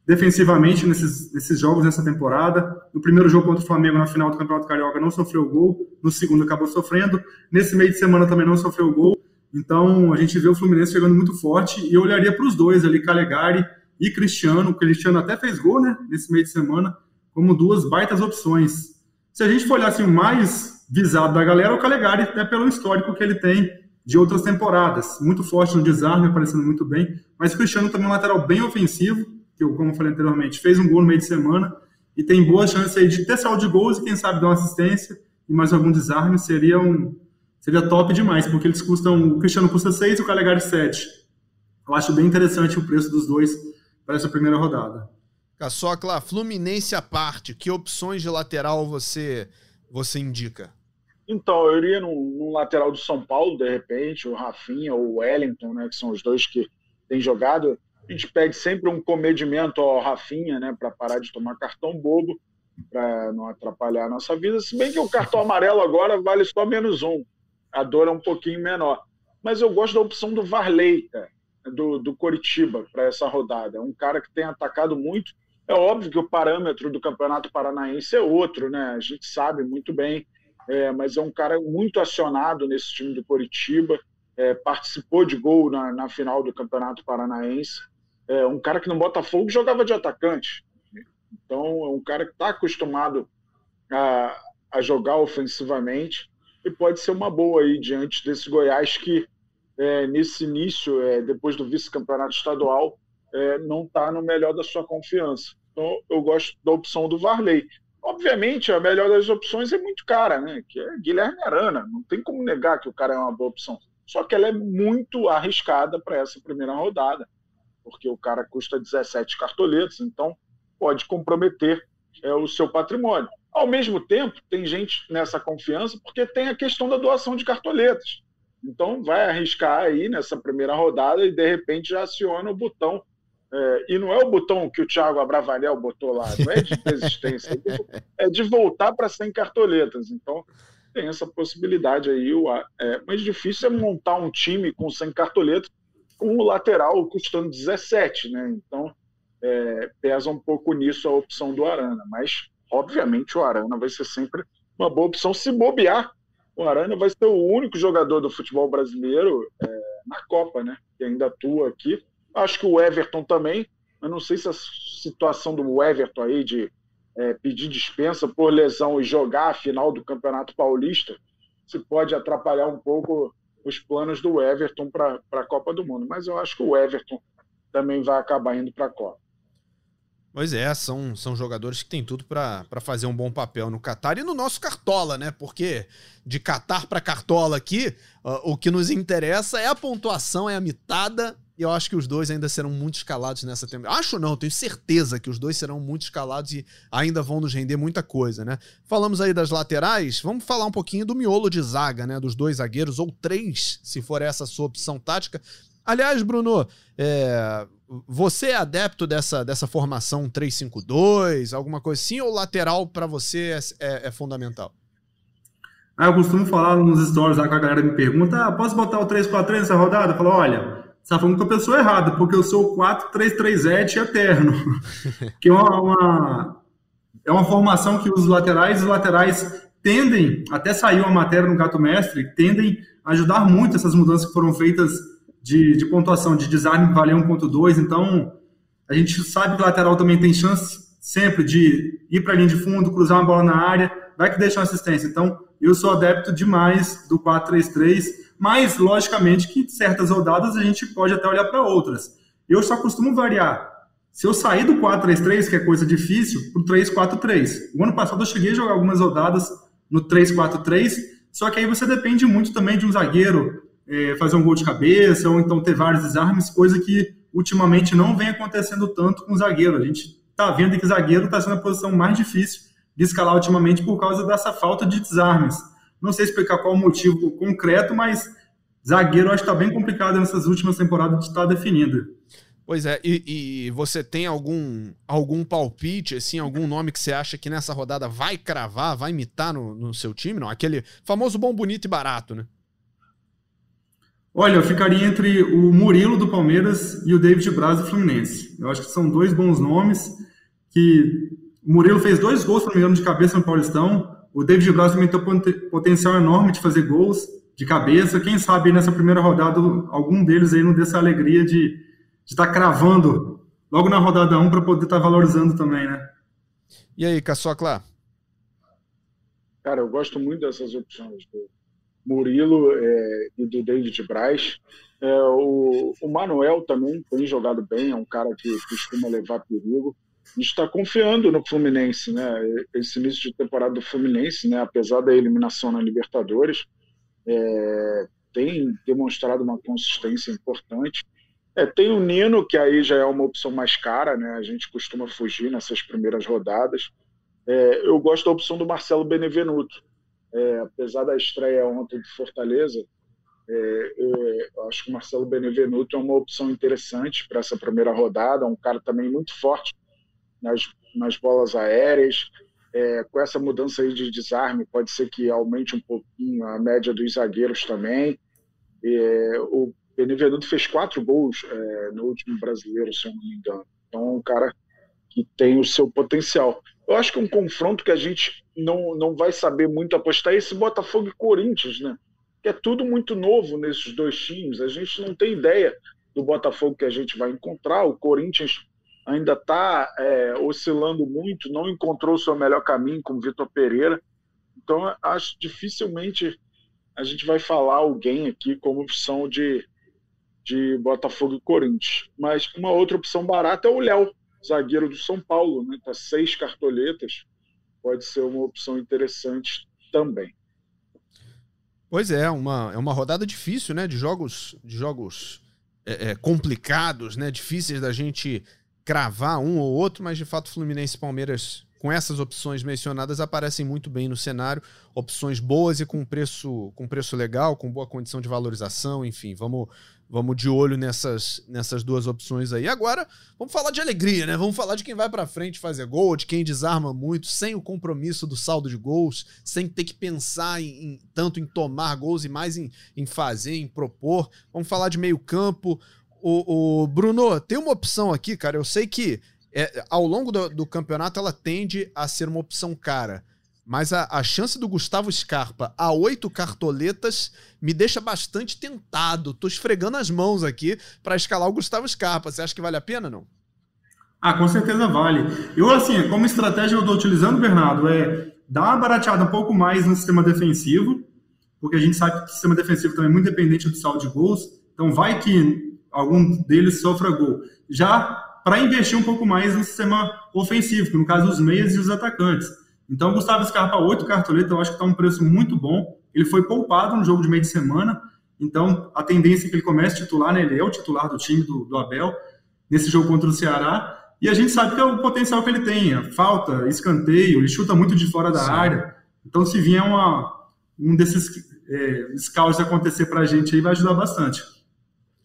defensivamente nesses, nesses jogos nessa temporada. No primeiro jogo contra o Flamengo na final do Campeonato Carioca não sofreu gol, no segundo acabou sofrendo. Nesse meio de semana também não sofreu gol. Então a gente vê o Fluminense chegando muito forte e eu olharia para os dois ali, Calegari e Cristiano. O Cristiano até fez gol, né, nesse meio de semana, como duas baitas opções. Se a gente for olhar assim, mais visado da galera é o Calegari, até pelo histórico que ele tem de outras temporadas. Muito forte no desarme, aparecendo muito bem. Mas o Cristiano também é um lateral bem ofensivo que, eu, como eu falei anteriormente, fez um gol no meio de semana e tem boas chances aí de ter saldo de gols e quem sabe dar uma assistência e mais algum desarme seria um seria top demais, porque eles custam, o Cristiano custa 6 e o Calegari 7. Eu acho bem interessante o preço dos dois para essa primeira rodada. Caçocla, Fluminense à parte, que opções de lateral você você indica? Então, eu iria num, num, lateral do São Paulo, de repente, o Rafinha ou o Wellington, né, que são os dois que têm jogado. A gente pede sempre um comedimento ao Rafinha, né, para parar de tomar cartão bobo, para não atrapalhar a nossa vida. Se bem que o cartão amarelo agora vale só menos um, a dor é um pouquinho menor. Mas eu gosto da opção do Varley, cara, do, do Coritiba, para essa rodada. É um cara que tem atacado muito. É óbvio que o parâmetro do Campeonato Paranaense é outro, né? A gente sabe muito bem, é, mas é um cara muito acionado nesse time do Coritiba. É, participou de gol na, na final do Campeonato Paranaense é um cara que no Botafogo jogava de atacante. Então, é um cara que está acostumado a, a jogar ofensivamente e pode ser uma boa aí diante desse Goiás que, é, nesse início, é, depois do vice-campeonato estadual, é, não está no melhor da sua confiança. Então, eu gosto da opção do Varley. Obviamente, a melhor das opções é muito cara, né? Que é Guilherme Arana. Não tem como negar que o cara é uma boa opção. Só que ela é muito arriscada para essa primeira rodada porque o cara custa 17 cartoletas, então pode comprometer é, o seu patrimônio. Ao mesmo tempo, tem gente nessa confiança porque tem a questão da doação de cartoletas. Então, vai arriscar aí nessa primeira rodada e de repente já aciona o botão. É, e não é o botão que o Thiago Abravanel botou lá, não é de desistência, é de voltar para 100 cartoletas. Então, tem essa possibilidade aí. É, mas difícil é montar um time com 100 cartoletas com o lateral custando 17, né? Então é, pesa um pouco nisso a opção do Arana, mas obviamente o Arana vai ser sempre uma boa opção se bobear. O Arana vai ser o único jogador do futebol brasileiro é, na Copa, né? Que ainda atua aqui. Acho que o Everton também. Eu não sei se a situação do Everton aí de é, pedir dispensa por lesão e jogar a final do Campeonato Paulista se pode atrapalhar um pouco os planos do Everton para a Copa do Mundo. Mas eu acho que o Everton também vai acabar indo para a Copa. Pois é, são, são jogadores que têm tudo para fazer um bom papel no Qatar e no nosso Cartola, né? Porque de Qatar para Cartola aqui, uh, o que nos interessa é a pontuação, é a mitada e eu acho que os dois ainda serão muito escalados nessa temporada. Acho não, tenho certeza que os dois serão muito escalados e ainda vão nos render muita coisa, né? Falamos aí das laterais, vamos falar um pouquinho do miolo de zaga, né? Dos dois zagueiros, ou três, se for essa a sua opção tática. Aliás, Bruno, é, você é adepto dessa, dessa formação 3-5-2, alguma coisa assim, ou lateral para você é, é, é, fundamental? Ah, eu costumo falar nos stories lá que a galera me pergunta: ah, posso botar o 3-4-3 nessa rodada? Eu falo: olha, você está falando com a pessoa errada, porque eu sou o 4-3-3-7 eterno. que é uma, uma, é uma formação que os laterais os laterais tendem, até saiu uma matéria no Gato Mestre, tendem a ajudar muito essas mudanças que foram feitas de, de pontuação, de desarme valer 1.2. Então, a gente sabe que o lateral também tem chance sempre de ir para a linha de fundo, cruzar uma bola na área, vai que deixa uma assistência. Então, eu sou adepto demais do 4-3-3 mas logicamente que certas rodadas a gente pode até olhar para outras. eu só costumo variar. Se eu sair do 4-3-3, que é coisa difícil, para o 3-4-3. O ano passado eu cheguei a jogar algumas rodadas no 3-4-3, só que aí você depende muito também de um zagueiro é, fazer um gol de cabeça, ou então ter vários desarmes, coisa que ultimamente não vem acontecendo tanto com o zagueiro. A gente está vendo que o zagueiro está sendo a posição mais difícil de escalar ultimamente por causa dessa falta de desarmes. Não sei explicar qual o motivo concreto, mas zagueiro acho que está bem complicado nessas últimas temporadas de estar definindo. Pois é, e, e, você tem algum algum palpite, assim, algum nome que você acha que nessa rodada vai cravar, vai imitar no, no seu time? Não, aquele famoso bom, bonito e barato, né? Olha, eu ficaria entre o Murilo do Palmeiras e o David Braz do Fluminense. Eu acho que são dois bons nomes que o Murilo fez dois gols, se não me engano, de cabeça no Paulistão. O David Braz também tem um potencial enorme de fazer gols de cabeça. Quem sabe nessa primeira rodada algum deles aí não dê essa alegria de estar tá cravando logo na rodada 1 para poder estar tá valorizando também, né? E aí, Caçocla? Cara, eu gosto muito dessas opções do Murilo é, e do David Braz. É, o, o Manuel também tem jogado bem, é um cara que costuma levar perigo está confiando no Fluminense, né? Esse início de temporada do Fluminense, né? Apesar da eliminação na Libertadores, é, tem demonstrado uma consistência importante. É, tem o Nino, que aí já é uma opção mais cara, né? A gente costuma fugir nessas primeiras rodadas. É, eu gosto da opção do Marcelo Benevenuto. É, apesar da estreia ontem de Fortaleza, é, eu acho que o Marcelo Benevenuto é uma opção interessante para essa primeira rodada. Um cara também muito forte nas, nas bolas aéreas. É, com essa mudança aí de desarme, pode ser que aumente um pouquinho a média dos zagueiros também. É, o Benevenuto fez quatro gols é, no último brasileiro, se eu não me engano. Então, é um cara que tem o seu potencial. Eu acho que um confronto que a gente não, não vai saber muito apostar é esse Botafogo e Corinthians, né? Que é tudo muito novo nesses dois times. A gente não tem ideia do Botafogo que a gente vai encontrar. O Corinthians ainda está é, oscilando muito, não encontrou o seu melhor caminho com o Vitor Pereira. Então, acho dificilmente a gente vai falar alguém aqui como opção de, de Botafogo e Corinthians. Mas uma outra opção barata é o Léo, zagueiro do São Paulo, né? Tá seis cartoletas, pode ser uma opção interessante também. Pois é, uma, é uma rodada difícil, né? De jogos, de jogos é, é, complicados, né? Difíceis da gente cravar um ou outro, mas de fato Fluminense e Palmeiras com essas opções mencionadas aparecem muito bem no cenário, opções boas e com preço com preço legal, com boa condição de valorização, enfim, vamos vamos de olho nessas nessas duas opções aí. Agora, vamos falar de alegria, né? Vamos falar de quem vai para frente fazer gol, de quem desarma muito, sem o compromisso do saldo de gols, sem ter que pensar em, em tanto em tomar gols e mais em, em fazer, em propor. Vamos falar de meio-campo, o, o, Bruno, tem uma opção aqui, cara. Eu sei que é, ao longo do, do, campeonato ela tende a ser uma opção cara. Mas a, a chance do Gustavo Scarpa a oito cartoletas me deixa bastante tentado. Tô esfregando as mãos aqui para escalar o Gustavo Scarpa. Você acha que vale a pena, não? Ah, com certeza vale. Eu, assim, como estratégia eu estou utilizando, Bernardo, é dar uma barateada um pouco mais no sistema defensivo, porque a gente sabe que o sistema defensivo também é muito dependente do saldo de gols. Então, vai que algum deles sofra gol. Já para investir um pouco mais no sistema ofensivo, no caso os meias e os atacantes. Então, Gustavo Scarpa, 8 cartoletas, eu acho que está um preço muito bom. Ele foi poupado no jogo de meio de semana, então a tendência é que ele comece titular, né? ele é o titular do time do, do Abel, nesse jogo contra o Ceará. E a gente sabe que é o potencial que ele tem, é falta, escanteio, ele chuta muito de fora da Sim. área. Então, se vier uma, um desses é, scouts acontecer para a gente aí, vai ajudar bastante.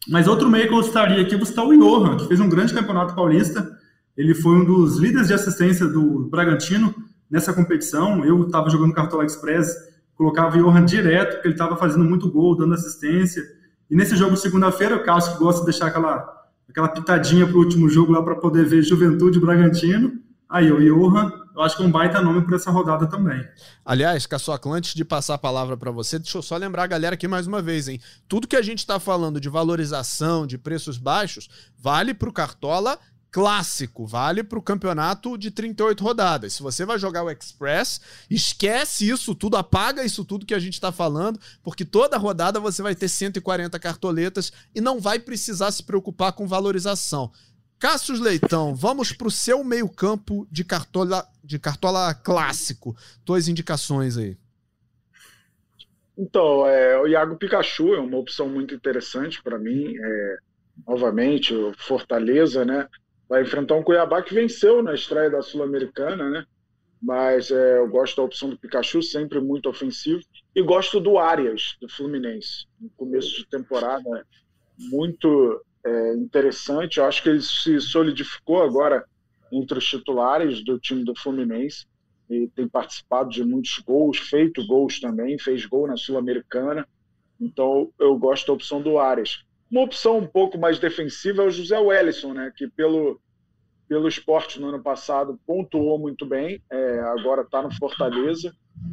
Mas outro meio que eu gostaria aqui, você está o Johan, que fez um grande campeonato paulista. Ele foi um dos líderes de assistência do Bragantino nessa competição. Eu estava jogando Cartola Express, colocava o Johan direto, porque ele estava fazendo muito gol, dando assistência. E nesse jogo, segunda-feira, o Carlos que gosta de deixar aquela, aquela pitadinha para o último jogo lá para poder ver Juventude Bragantino. Aí, o Johan, eu acho que é um baita nome para essa rodada também. Aliás, Caçoca, antes de passar a palavra para você, deixa eu só lembrar a galera aqui mais uma vez, hein? Tudo que a gente está falando de valorização, de preços baixos, vale para o Cartola clássico, vale para o campeonato de 38 rodadas. Se você vai jogar o Express, esquece isso tudo, apaga isso tudo que a gente está falando, porque toda rodada você vai ter 140 cartoletas e não vai precisar se preocupar com valorização. Cássio Leitão, vamos para o seu meio-campo de cartola, de cartola clássico. Duas indicações aí. Então, é, o Iago Pikachu é uma opção muito interessante para mim. É, novamente, o Fortaleza, né? Vai enfrentar um Cuiabá que venceu na estreia da Sul-Americana, né? Mas é, eu gosto da opção do Pikachu, sempre muito ofensivo. E gosto do Arias, do Fluminense. No começo de temporada, muito é, interessante. Eu acho que ele se solidificou agora entre os titulares do time do Fluminense. E tem participado de muitos gols, feito gols também, fez gol na Sul-Americana. Então eu gosto da opção do Arias. Uma opção um pouco mais defensiva é o José Wellison, né, que pelo, pelo esporte no ano passado pontuou muito bem, é, agora está no Fortaleza.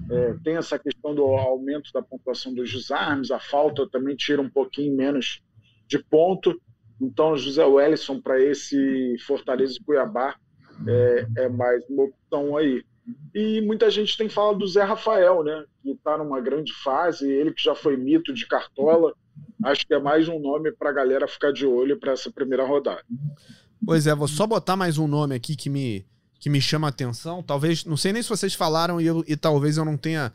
É, tem essa questão do aumento da pontuação dos desarmes, a falta também tira um pouquinho menos de ponto. Então, José Wellison para esse Fortaleza e Cuiabá é, é, mais uma opção aí. E muita gente tem falado do Zé Rafael, né? Que está numa grande fase, ele que já foi mito de cartola, acho que é mais um nome para a galera ficar de olho para essa primeira rodada. Pois é, vou só botar mais um nome aqui que me, que me chama a atenção. Talvez, não sei nem se vocês falaram e, eu, e talvez eu não tenha,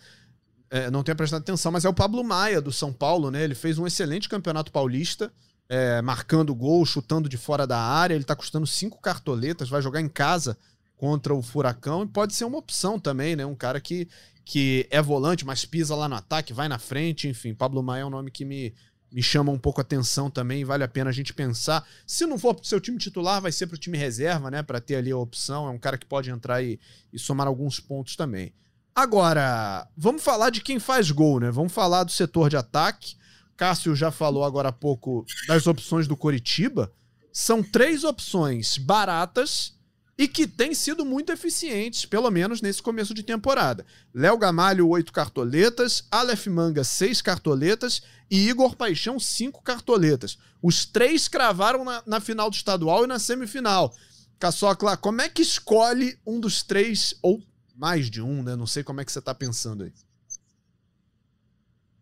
é, não tenha prestado atenção, mas é o Pablo Maia, do São Paulo, né? Ele fez um excelente campeonato paulista, é, marcando gol, chutando de fora da área. Ele tá custando cinco cartoletas, vai jogar em casa contra o Furacão e pode ser uma opção também, né? Um cara que, que é volante, mas pisa lá no ataque, vai na frente, enfim. Pablo Maia é um nome que me, me chama um pouco a atenção também, vale a pena a gente pensar. Se não for pro seu time titular, vai ser pro time reserva, né? Para ter ali a opção. É um cara que pode entrar e, e somar alguns pontos também. Agora, vamos falar de quem faz gol, né? Vamos falar do setor de ataque. Cássio já falou agora há pouco das opções do Coritiba. São três opções baratas e que têm sido muito eficientes, pelo menos nesse começo de temporada. Léo Gamalho, oito cartoletas, Aleph Manga, seis cartoletas e Igor Paixão, cinco cartoletas. Os três cravaram na, na final do estadual e na semifinal. Caçocla, como é que escolhe um dos três, ou mais de um, né? Não sei como é que você tá pensando aí.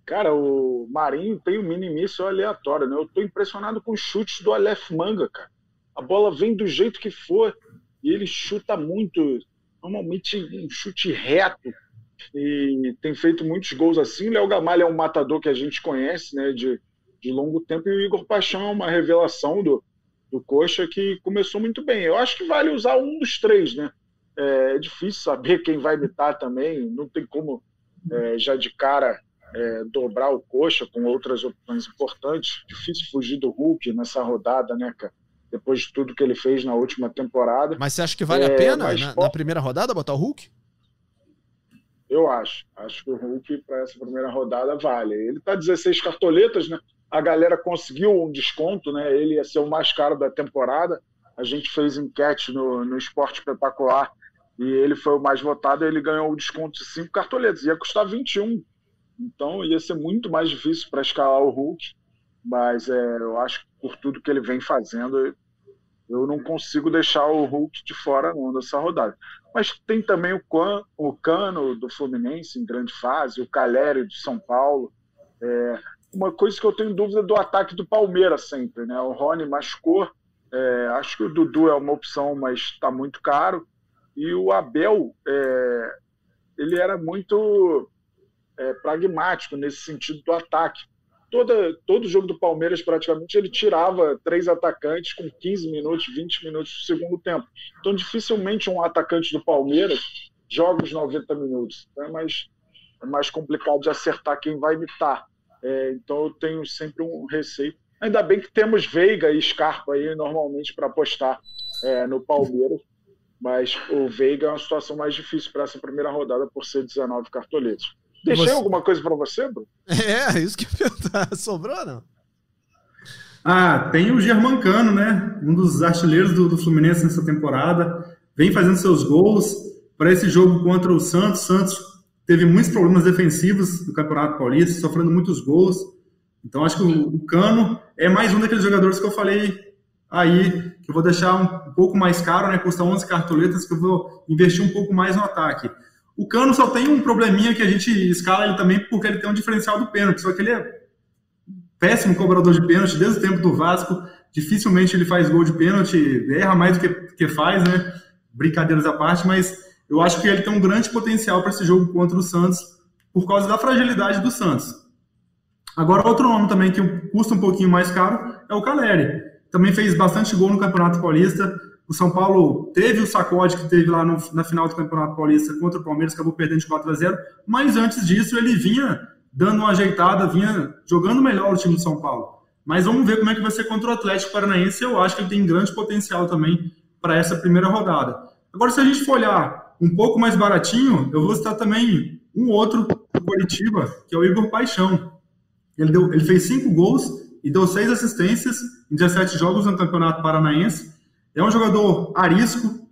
Cara, o Marinho tem um minimício aleatório, né? Eu tô impressionado com os chutes do Aleph Manga, cara. A bola vem do jeito que for e ele chuta muito, normalmente um chute reto, e tem feito muitos gols assim. O Léo Gamalho é um matador que a gente conhece, né, de, de longo tempo, e o Igor Paixão é uma revelação do, do Coxa que começou muito bem. Eu acho que vale usar um dos três, né? É, é difícil saber quem vai imitar também, não tem como é, já de cara é, dobrar o Coxa com outras opções importantes. Difícil fugir do Hulk nessa rodada, né, cara? Depois de tudo que ele fez na última temporada. Mas você acha que vale é, a pena na, na, primeira rodada botar o Hulk? Eu acho. Acho que o Hulk para essa primeira rodada vale. Ele tá 16 cartoletas, né? A galera conseguiu um desconto, né? Ele ia ser o mais caro da temporada. A gente fez enquete no, no Esporte Espetacular e ele foi o mais votado. Ele ganhou o desconto de 5 cartoletas. Ia custar 21. Então ia ser muito mais difícil para escalar o Hulk mas é, eu acho que por tudo que ele vem fazendo, eu não consigo deixar o Hulk de fora não rodada. Mas tem também o, o Cano do Fluminense em grande fase, o Calério de São Paulo. É, uma coisa que eu tenho dúvida do ataque do Palmeiras sempre, né? O Rony machucou, é, acho que o Dudu é uma opção, mas está muito caro. E o Abel, é, ele era muito é, pragmático nesse sentido do ataque toda, todo jogo do Palmeiras, praticamente, ele tirava três atacantes com 15 minutos, 20 minutos do segundo tempo. Então, dificilmente um atacante do Palmeiras joga os 90 minutos. Então, é, mais, é mais complicado de acertar quem vai imitar. É, então, eu tenho sempre um receio. Ainda bem que temos Veiga e Scarpa aí, normalmente, para apostar é, no Palmeiras. Mas o Veiga é uma situação mais difícil para essa primeira rodada, por ser 19 cartoletes. Deixei você... alguma coisa para você, Bruno? É, isso que eu perguntar. Sobrou não? Ah, tem o Germancano, né? Um dos artilheiros do, do Fluminense nessa temporada. Vem fazendo seus gols. Para esse jogo contra o Santos, Santos teve muitos problemas defensivos no Campeonato Paulista, sofrendo muitos gols. Então acho que o, o Cano é mais um daqueles jogadores que eu falei aí que eu vou deixar um, pouco mais caro, né? Custa 11 cartoletas, que eu vou investir um pouco mais no ataque. O Cano só tem um probleminha que a gente escala ele também porque ele tem um diferencial do pênalti, só que ele é péssimo cobrador de pênalti desde o tempo do Vasco. Dificilmente ele faz gol de pênalti, erra mais do que, que faz, né? Brincadeiras à parte, mas eu acho que ele tem um grande potencial para esse jogo contra o Santos por causa da fragilidade do Santos. Agora, outro nome também que custa um pouquinho mais caro é o Caleri. Também fez bastante gol no Campeonato Paulista. O São Paulo teve o sacode que teve lá no, na final do Campeonato Paulista contra o Palmeiras, acabou perdendo de 4 a 0 mas antes disso ele vinha dando uma ajeitada, vinha jogando melhor o time do São Paulo. Mas vamos ver como é que vai ser contra o Atlético Paranaense. Eu acho que ele tem grande potencial também para essa primeira rodada. Agora, se a gente for olhar um pouco mais baratinho, eu vou citar também um outro do Curitiba, que é o Igor Paixão. Ele, deu, ele fez cinco gols e deu seis assistências em 17 jogos no Campeonato Paranaense. É um jogador arisco,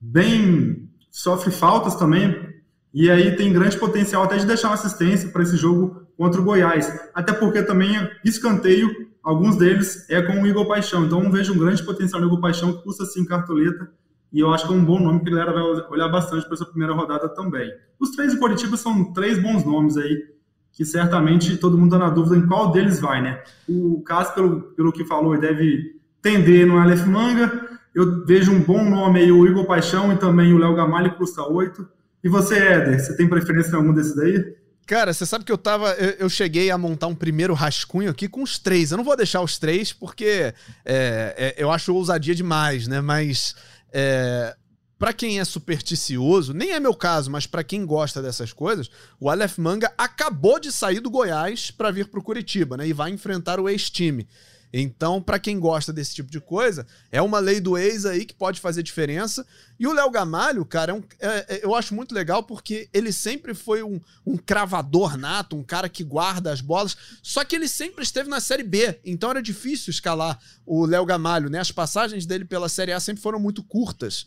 bem sofre faltas também, e aí tem grande potencial até de deixar uma assistência para esse jogo contra o Goiás. Até porque também escanteio, alguns deles é com o Igor Paixão. Então vejo um grande potencial no Igor Paixão, que custa sim cartoleta. E eu acho que é um bom nome que a galera vai olhar bastante para essa primeira rodada também. Os três de Curitiba são três bons nomes aí, que certamente todo mundo está na dúvida em qual deles vai, né? O Cássio, pelo, pelo que falou, deve tender no Aleph Manga. Eu vejo um bom nome aí, o Igor Paixão e também o Léo Gamalho, custa 8. E você, Éder, você tem preferência em algum desses daí? Cara, você sabe que eu tava. Eu, eu, cheguei a montar um primeiro rascunho aqui com os três. Eu não vou deixar os três porque é, é, eu acho ousadia demais, né? Mas. É, para quem é supersticioso, nem é meu caso, mas para quem gosta dessas coisas, o Aleph Manga acabou de sair do Goiás para vir pro Curitiba, né? E vai enfrentar o ex-time. Então, para quem gosta desse tipo de coisa, é uma lei do ex aí que pode fazer diferença. E o Léo Gamalho, cara, é um, é, é, eu acho muito legal porque ele sempre foi um, um cravador nato, um cara que guarda as bolas, só que ele sempre esteve na Série B, então era difícil escalar o Léo Gamalho, né? As passagens dele pela Série A sempre foram muito curtas.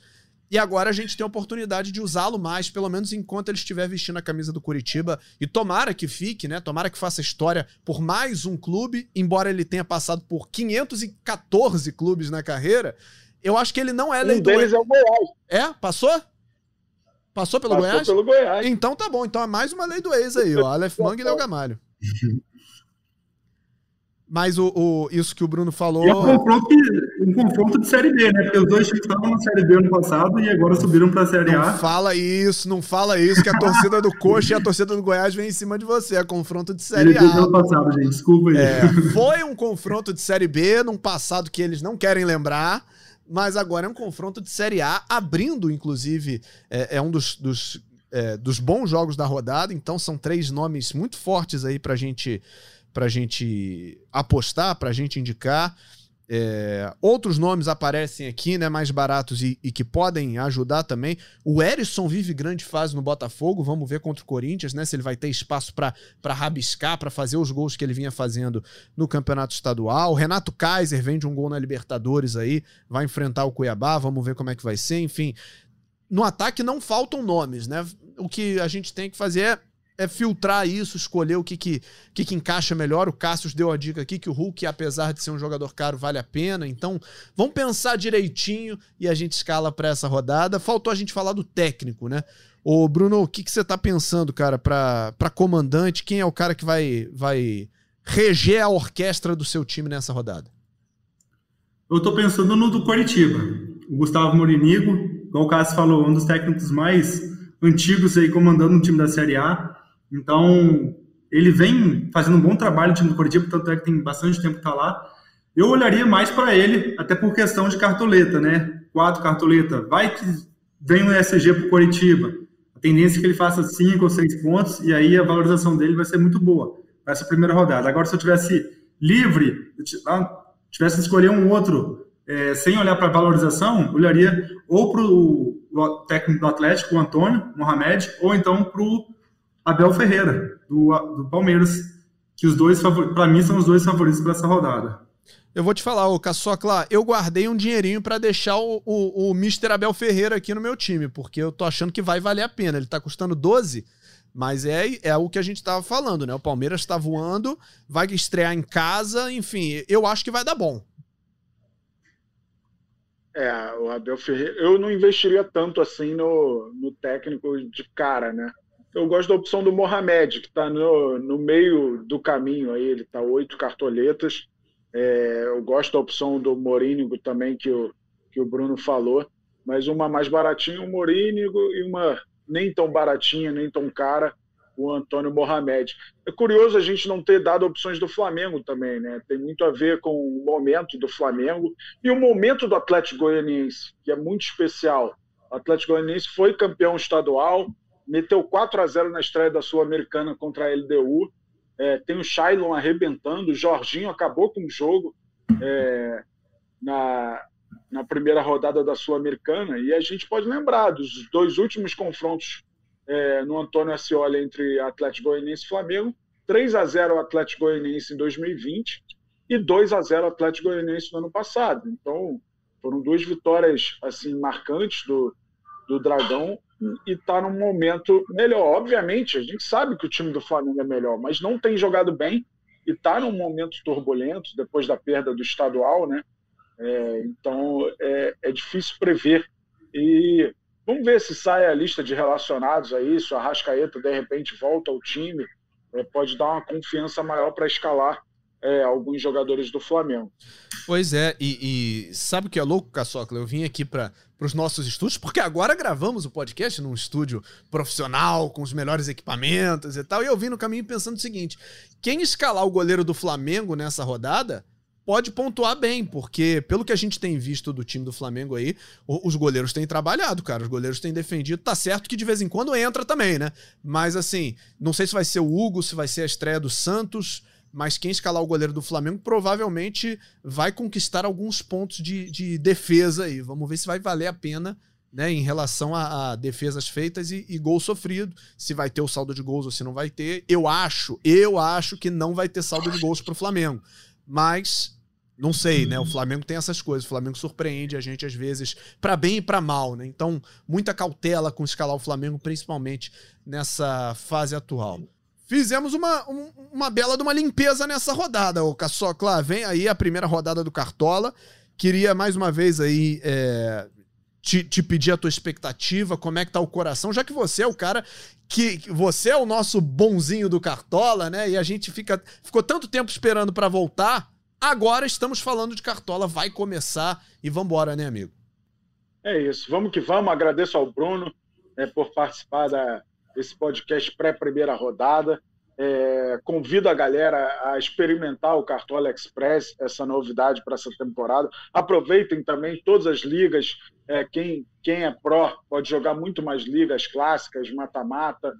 E agora a gente tem a oportunidade de usá-lo mais, pelo menos enquanto ele estiver vestindo a camisa do Curitiba. E tomara que fique, né? Tomara que faça história por mais um clube, embora ele tenha passado por 514 clubes na carreira. Eu acho que ele não é lei um do deles é o Goiás. É? Passou? Passou pelo Passou Goiás? pelo Goiás. Então tá bom. Então é mais uma lei do ex aí, ó. Aleph Mang e Léo Gamalho. Mas o, o, isso que o Bruno falou. E é um confronto, um confronto de Série B, né? Porque os dois times estavam na Série B ano passado e agora subiram para a Série não A. Não fala isso, não fala isso, que a torcida do Coxa e a torcida do Goiás vem em cima de você. É confronto de Série Ele A. ano passado, gente. Desculpa aí. É, foi um confronto de Série B num passado que eles não querem lembrar. Mas agora é um confronto de Série A, abrindo, inclusive, é, é um dos, dos, é, dos bons jogos da rodada. Então são três nomes muito fortes aí pra gente para a gente apostar, para a gente indicar. É, outros nomes aparecem aqui, né, mais baratos e, e, que podem ajudar também. O Erisson vive grande fase no Botafogo, vamos ver contra o Corinthians, né, se ele vai ter espaço para rabiscar, para fazer os gols que ele vinha fazendo no Campeonato Estadual. O Renato Kaiser vem de um gol na Libertadores aí, vai enfrentar o Cuiabá, vamos ver como é que vai ser. Enfim, no ataque não faltam nomes, né? O que a gente tem que fazer é é filtrar isso, escolher o que, que, que, que encaixa melhor. O Cassius deu a dica aqui que o Hulk, apesar de ser um jogador caro, vale a pena. Então, vamos pensar direitinho e a gente escala para essa rodada. Faltou a gente falar do técnico, né? Ô, Bruno, o que, que você tá pensando, cara, para comandante? Quem é o cara que vai, vai reger a orquestra do seu time nessa rodada? Eu tô pensando no do Coritiba. O Gustavo Morinigo, igual o Cássio falou, um dos técnicos mais antigos aí comandando o time da Série A. Então, ele vem fazendo um bom trabalho no time do Coritiba, tanto é que tem bastante tempo que está lá. Eu olharia mais para ele, até por questão de cartoleta, né? Quatro cartoleta. Vai que vem um ESG para o Coritiba. A tendência é que ele faça cinco ou seis pontos, e aí a valorização dele vai ser muito boa para essa primeira rodada. Agora, se eu tivesse livre, ah, tivesse escolher um outro é, sem olhar para a valorização, olharia ou para o técnico do Atlético, o Antônio Mohamed, ou então para o Abel Ferreira, do, do Palmeiras, que os dois, para mim, são os dois favoritos para essa rodada. Eu vou te falar, ô Caçocla, eu guardei um dinheirinho para deixar o, o, o Mr. Abel Ferreira aqui no meu time, porque eu tô achando que vai valer a pena. Ele tá custando 12, mas é, é o que a gente tava falando, né? O Palmeiras tá voando, vai estrear em casa, enfim, eu acho que vai dar bom. É, o Abel Ferreira, eu não investiria tanto assim no, no técnico de cara, né? Eu gosto da opção do Mohamed, que está no, no meio do caminho aí, ele está oito cartoletas. É, eu gosto da opção do Morínigo também, que o, que o Bruno falou, mas uma mais baratinha, o Morínigo, e uma nem tão baratinha, nem tão cara, o Antônio Mohamed. É curioso a gente não ter dado opções do Flamengo também, né? Tem muito a ver com o momento do Flamengo e o momento do Atlético Goianiense, que é muito especial. O Atlético Goianiense foi campeão estadual, meteu 4 a 0 na estreia da Sul-Americana contra a LDU. É, tem o Shailon arrebentando, o Jorginho acabou com o jogo é, na, na primeira rodada da Sul-Americana. E a gente pode lembrar dos dois últimos confrontos é, no Antônio Ascioli entre Atlético Goianiense e Flamengo. 3 a 0 Atlético Goianiense em 2020 e 2 a 0 Atlético Goianiense no ano passado. Então, foram duas vitórias assim marcantes do, do Dragão e está num momento melhor. Obviamente, a gente sabe que o time do Flamengo é melhor, mas não tem jogado bem e está num momento turbulento depois da perda do estadual, né? É, então é, é difícil prever. E Vamos ver se sai a lista de relacionados a isso. A Rascaeta, de repente, volta ao time. É, pode dar uma confiança maior para escalar é, alguns jogadores do Flamengo. Pois é, e, e sabe o que é louco, Caçocla? Eu vim aqui para os nossos estúdios, porque agora gravamos o podcast num estúdio profissional, com os melhores equipamentos e tal, e eu vim no caminho pensando o seguinte: quem escalar o goleiro do Flamengo nessa rodada pode pontuar bem, porque pelo que a gente tem visto do time do Flamengo aí, os goleiros têm trabalhado, cara. Os goleiros têm defendido. Tá certo que de vez em quando entra também, né? Mas assim, não sei se vai ser o Hugo, se vai ser a estreia do Santos, mas quem escalar o goleiro do Flamengo provavelmente vai conquistar alguns pontos de, de defesa aí. Vamos ver se vai valer a pena. Né, em relação a, a defesas feitas e, e, gol sofrido, se vai ter o saldo de gols ou se não vai ter. Eu acho, eu acho que não vai ter saldo de gols para o Flamengo mas não sei, né? O Flamengo tem essas coisas. O Flamengo surpreende a gente às vezes para bem e para mal, né? Então, muita cautela com escalar o Flamengo, principalmente nessa fase atual. Fizemos uma, um, uma bela de uma limpeza nessa rodada, o Caçocla. Vem aí a primeira rodada do Cartola. Queria mais uma vez aí é, te, te, pedir a tua expectativa, como é que tá o coração, já que você é o cara que você é o nosso bonzinho do Cartola, né? E a gente fica ficou tanto tempo esperando para voltar. Agora estamos falando de Cartola, vai começar e vambora, né, amigo? É isso, vamos que vamos. Agradeço ao Bruno é, por participar da, desse podcast pré-primeira rodada. É, convido a galera a experimentar o Cartola Express, essa novidade para essa temporada. Aproveitem também todas as ligas. É, quem, quem é pró pode jogar muito mais ligas clássicas, mata-mata,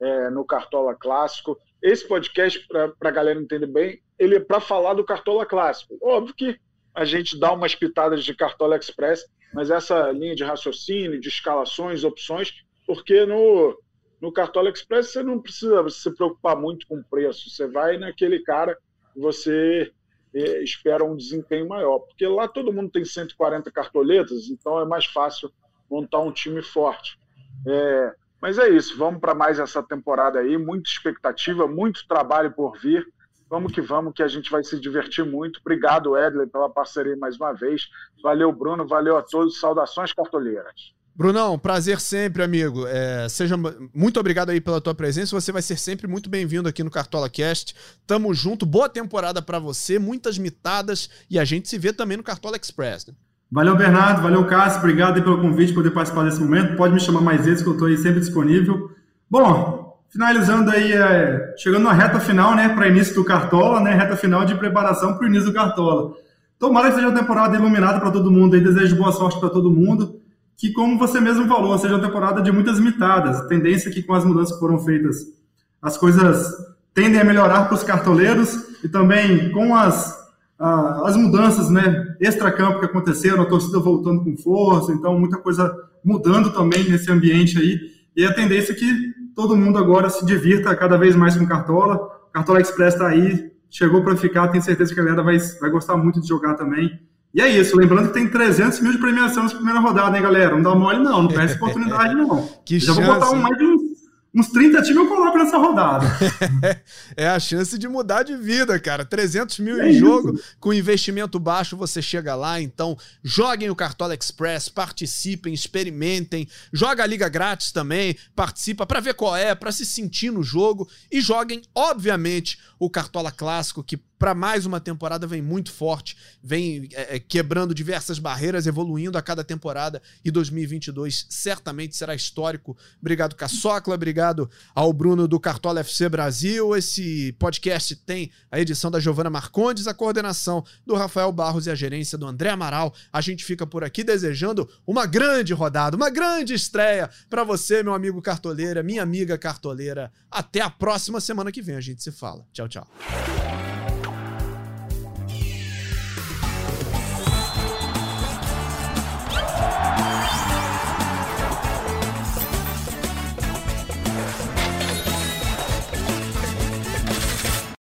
é, no Cartola Clássico. Esse podcast, para a galera entender bem, ele é para falar do Cartola Clássico. Óbvio que a gente dá umas pitadas de Cartola Express, mas essa linha de raciocínio, de escalações, opções, porque no no Cartola Express você não precisa se preocupar muito com o preço, você vai naquele cara que você é, espera um desempenho maior, porque lá todo mundo tem 140 cartoletas, então é mais fácil montar um time forte. É, mas é isso, vamos para mais essa temporada aí, muita expectativa, muito trabalho por vir. Vamos que vamos, que a gente vai se divertir muito. Obrigado, Edler, pela parceria mais uma vez. Valeu, Bruno, valeu a todos. Saudações cartoleiras. Brunão, prazer sempre, amigo. É, seja muito obrigado aí pela tua presença. Você vai ser sempre muito bem-vindo aqui no Cartola Cast. Tamo junto. Boa temporada para você, muitas mitadas e a gente se vê também no Cartola Express. Né? Valeu, Bernardo. Valeu, Cássio. Obrigado pelo convite, poder participar desse momento. Pode me chamar mais vezes, que eu estou aí sempre disponível. Bom, finalizando aí, é, chegando na reta final, né, para início do Cartola, né, reta final de preparação para o início do Cartola. Tomara que seja uma temporada iluminada para todo mundo. Aí desejo boa sorte para todo mundo que, como você mesmo falou, seja uma temporada de muitas mitadas. A tendência é que, com as mudanças que foram feitas, as coisas tendem a melhorar para os cartoleiros e também com as, as mudanças né, extra-campo que aconteceram, a torcida voltando com força, então muita coisa mudando também nesse ambiente aí. E a tendência é que todo mundo agora se divirta cada vez mais com Cartola. Cartola Express está aí, chegou para ficar, tenho certeza que a galera vai, vai gostar muito de jogar também. E é isso, lembrando que tem 300 mil de premiação nessa primeira rodada, hein, galera? Não dá mole, não, não perde oportunidade, não. que Já chance. vou botar um, mais de uns, uns 30 times eu coloco nessa rodada. é a chance de mudar de vida, cara. 300 mil é em jogo, isso. com investimento baixo você chega lá. Então, joguem o Cartola Express, participem, experimentem. Joga a Liga Grátis também, participa para ver qual é, para se sentir no jogo. E joguem, obviamente, o Cartola Clássico, que para mais uma temporada vem muito forte, vem é, é, quebrando diversas barreiras, evoluindo a cada temporada e 2022 certamente será histórico. Obrigado, Caçocla, obrigado ao Bruno do Cartola FC Brasil. Esse podcast tem a edição da Giovana Marcondes, a coordenação do Rafael Barros e a gerência do André Amaral. A gente fica por aqui desejando uma grande rodada, uma grande estreia para você, meu amigo cartoleira, minha amiga cartoleira. Até a próxima semana que vem a gente se fala. Tchau, tchau. チャー。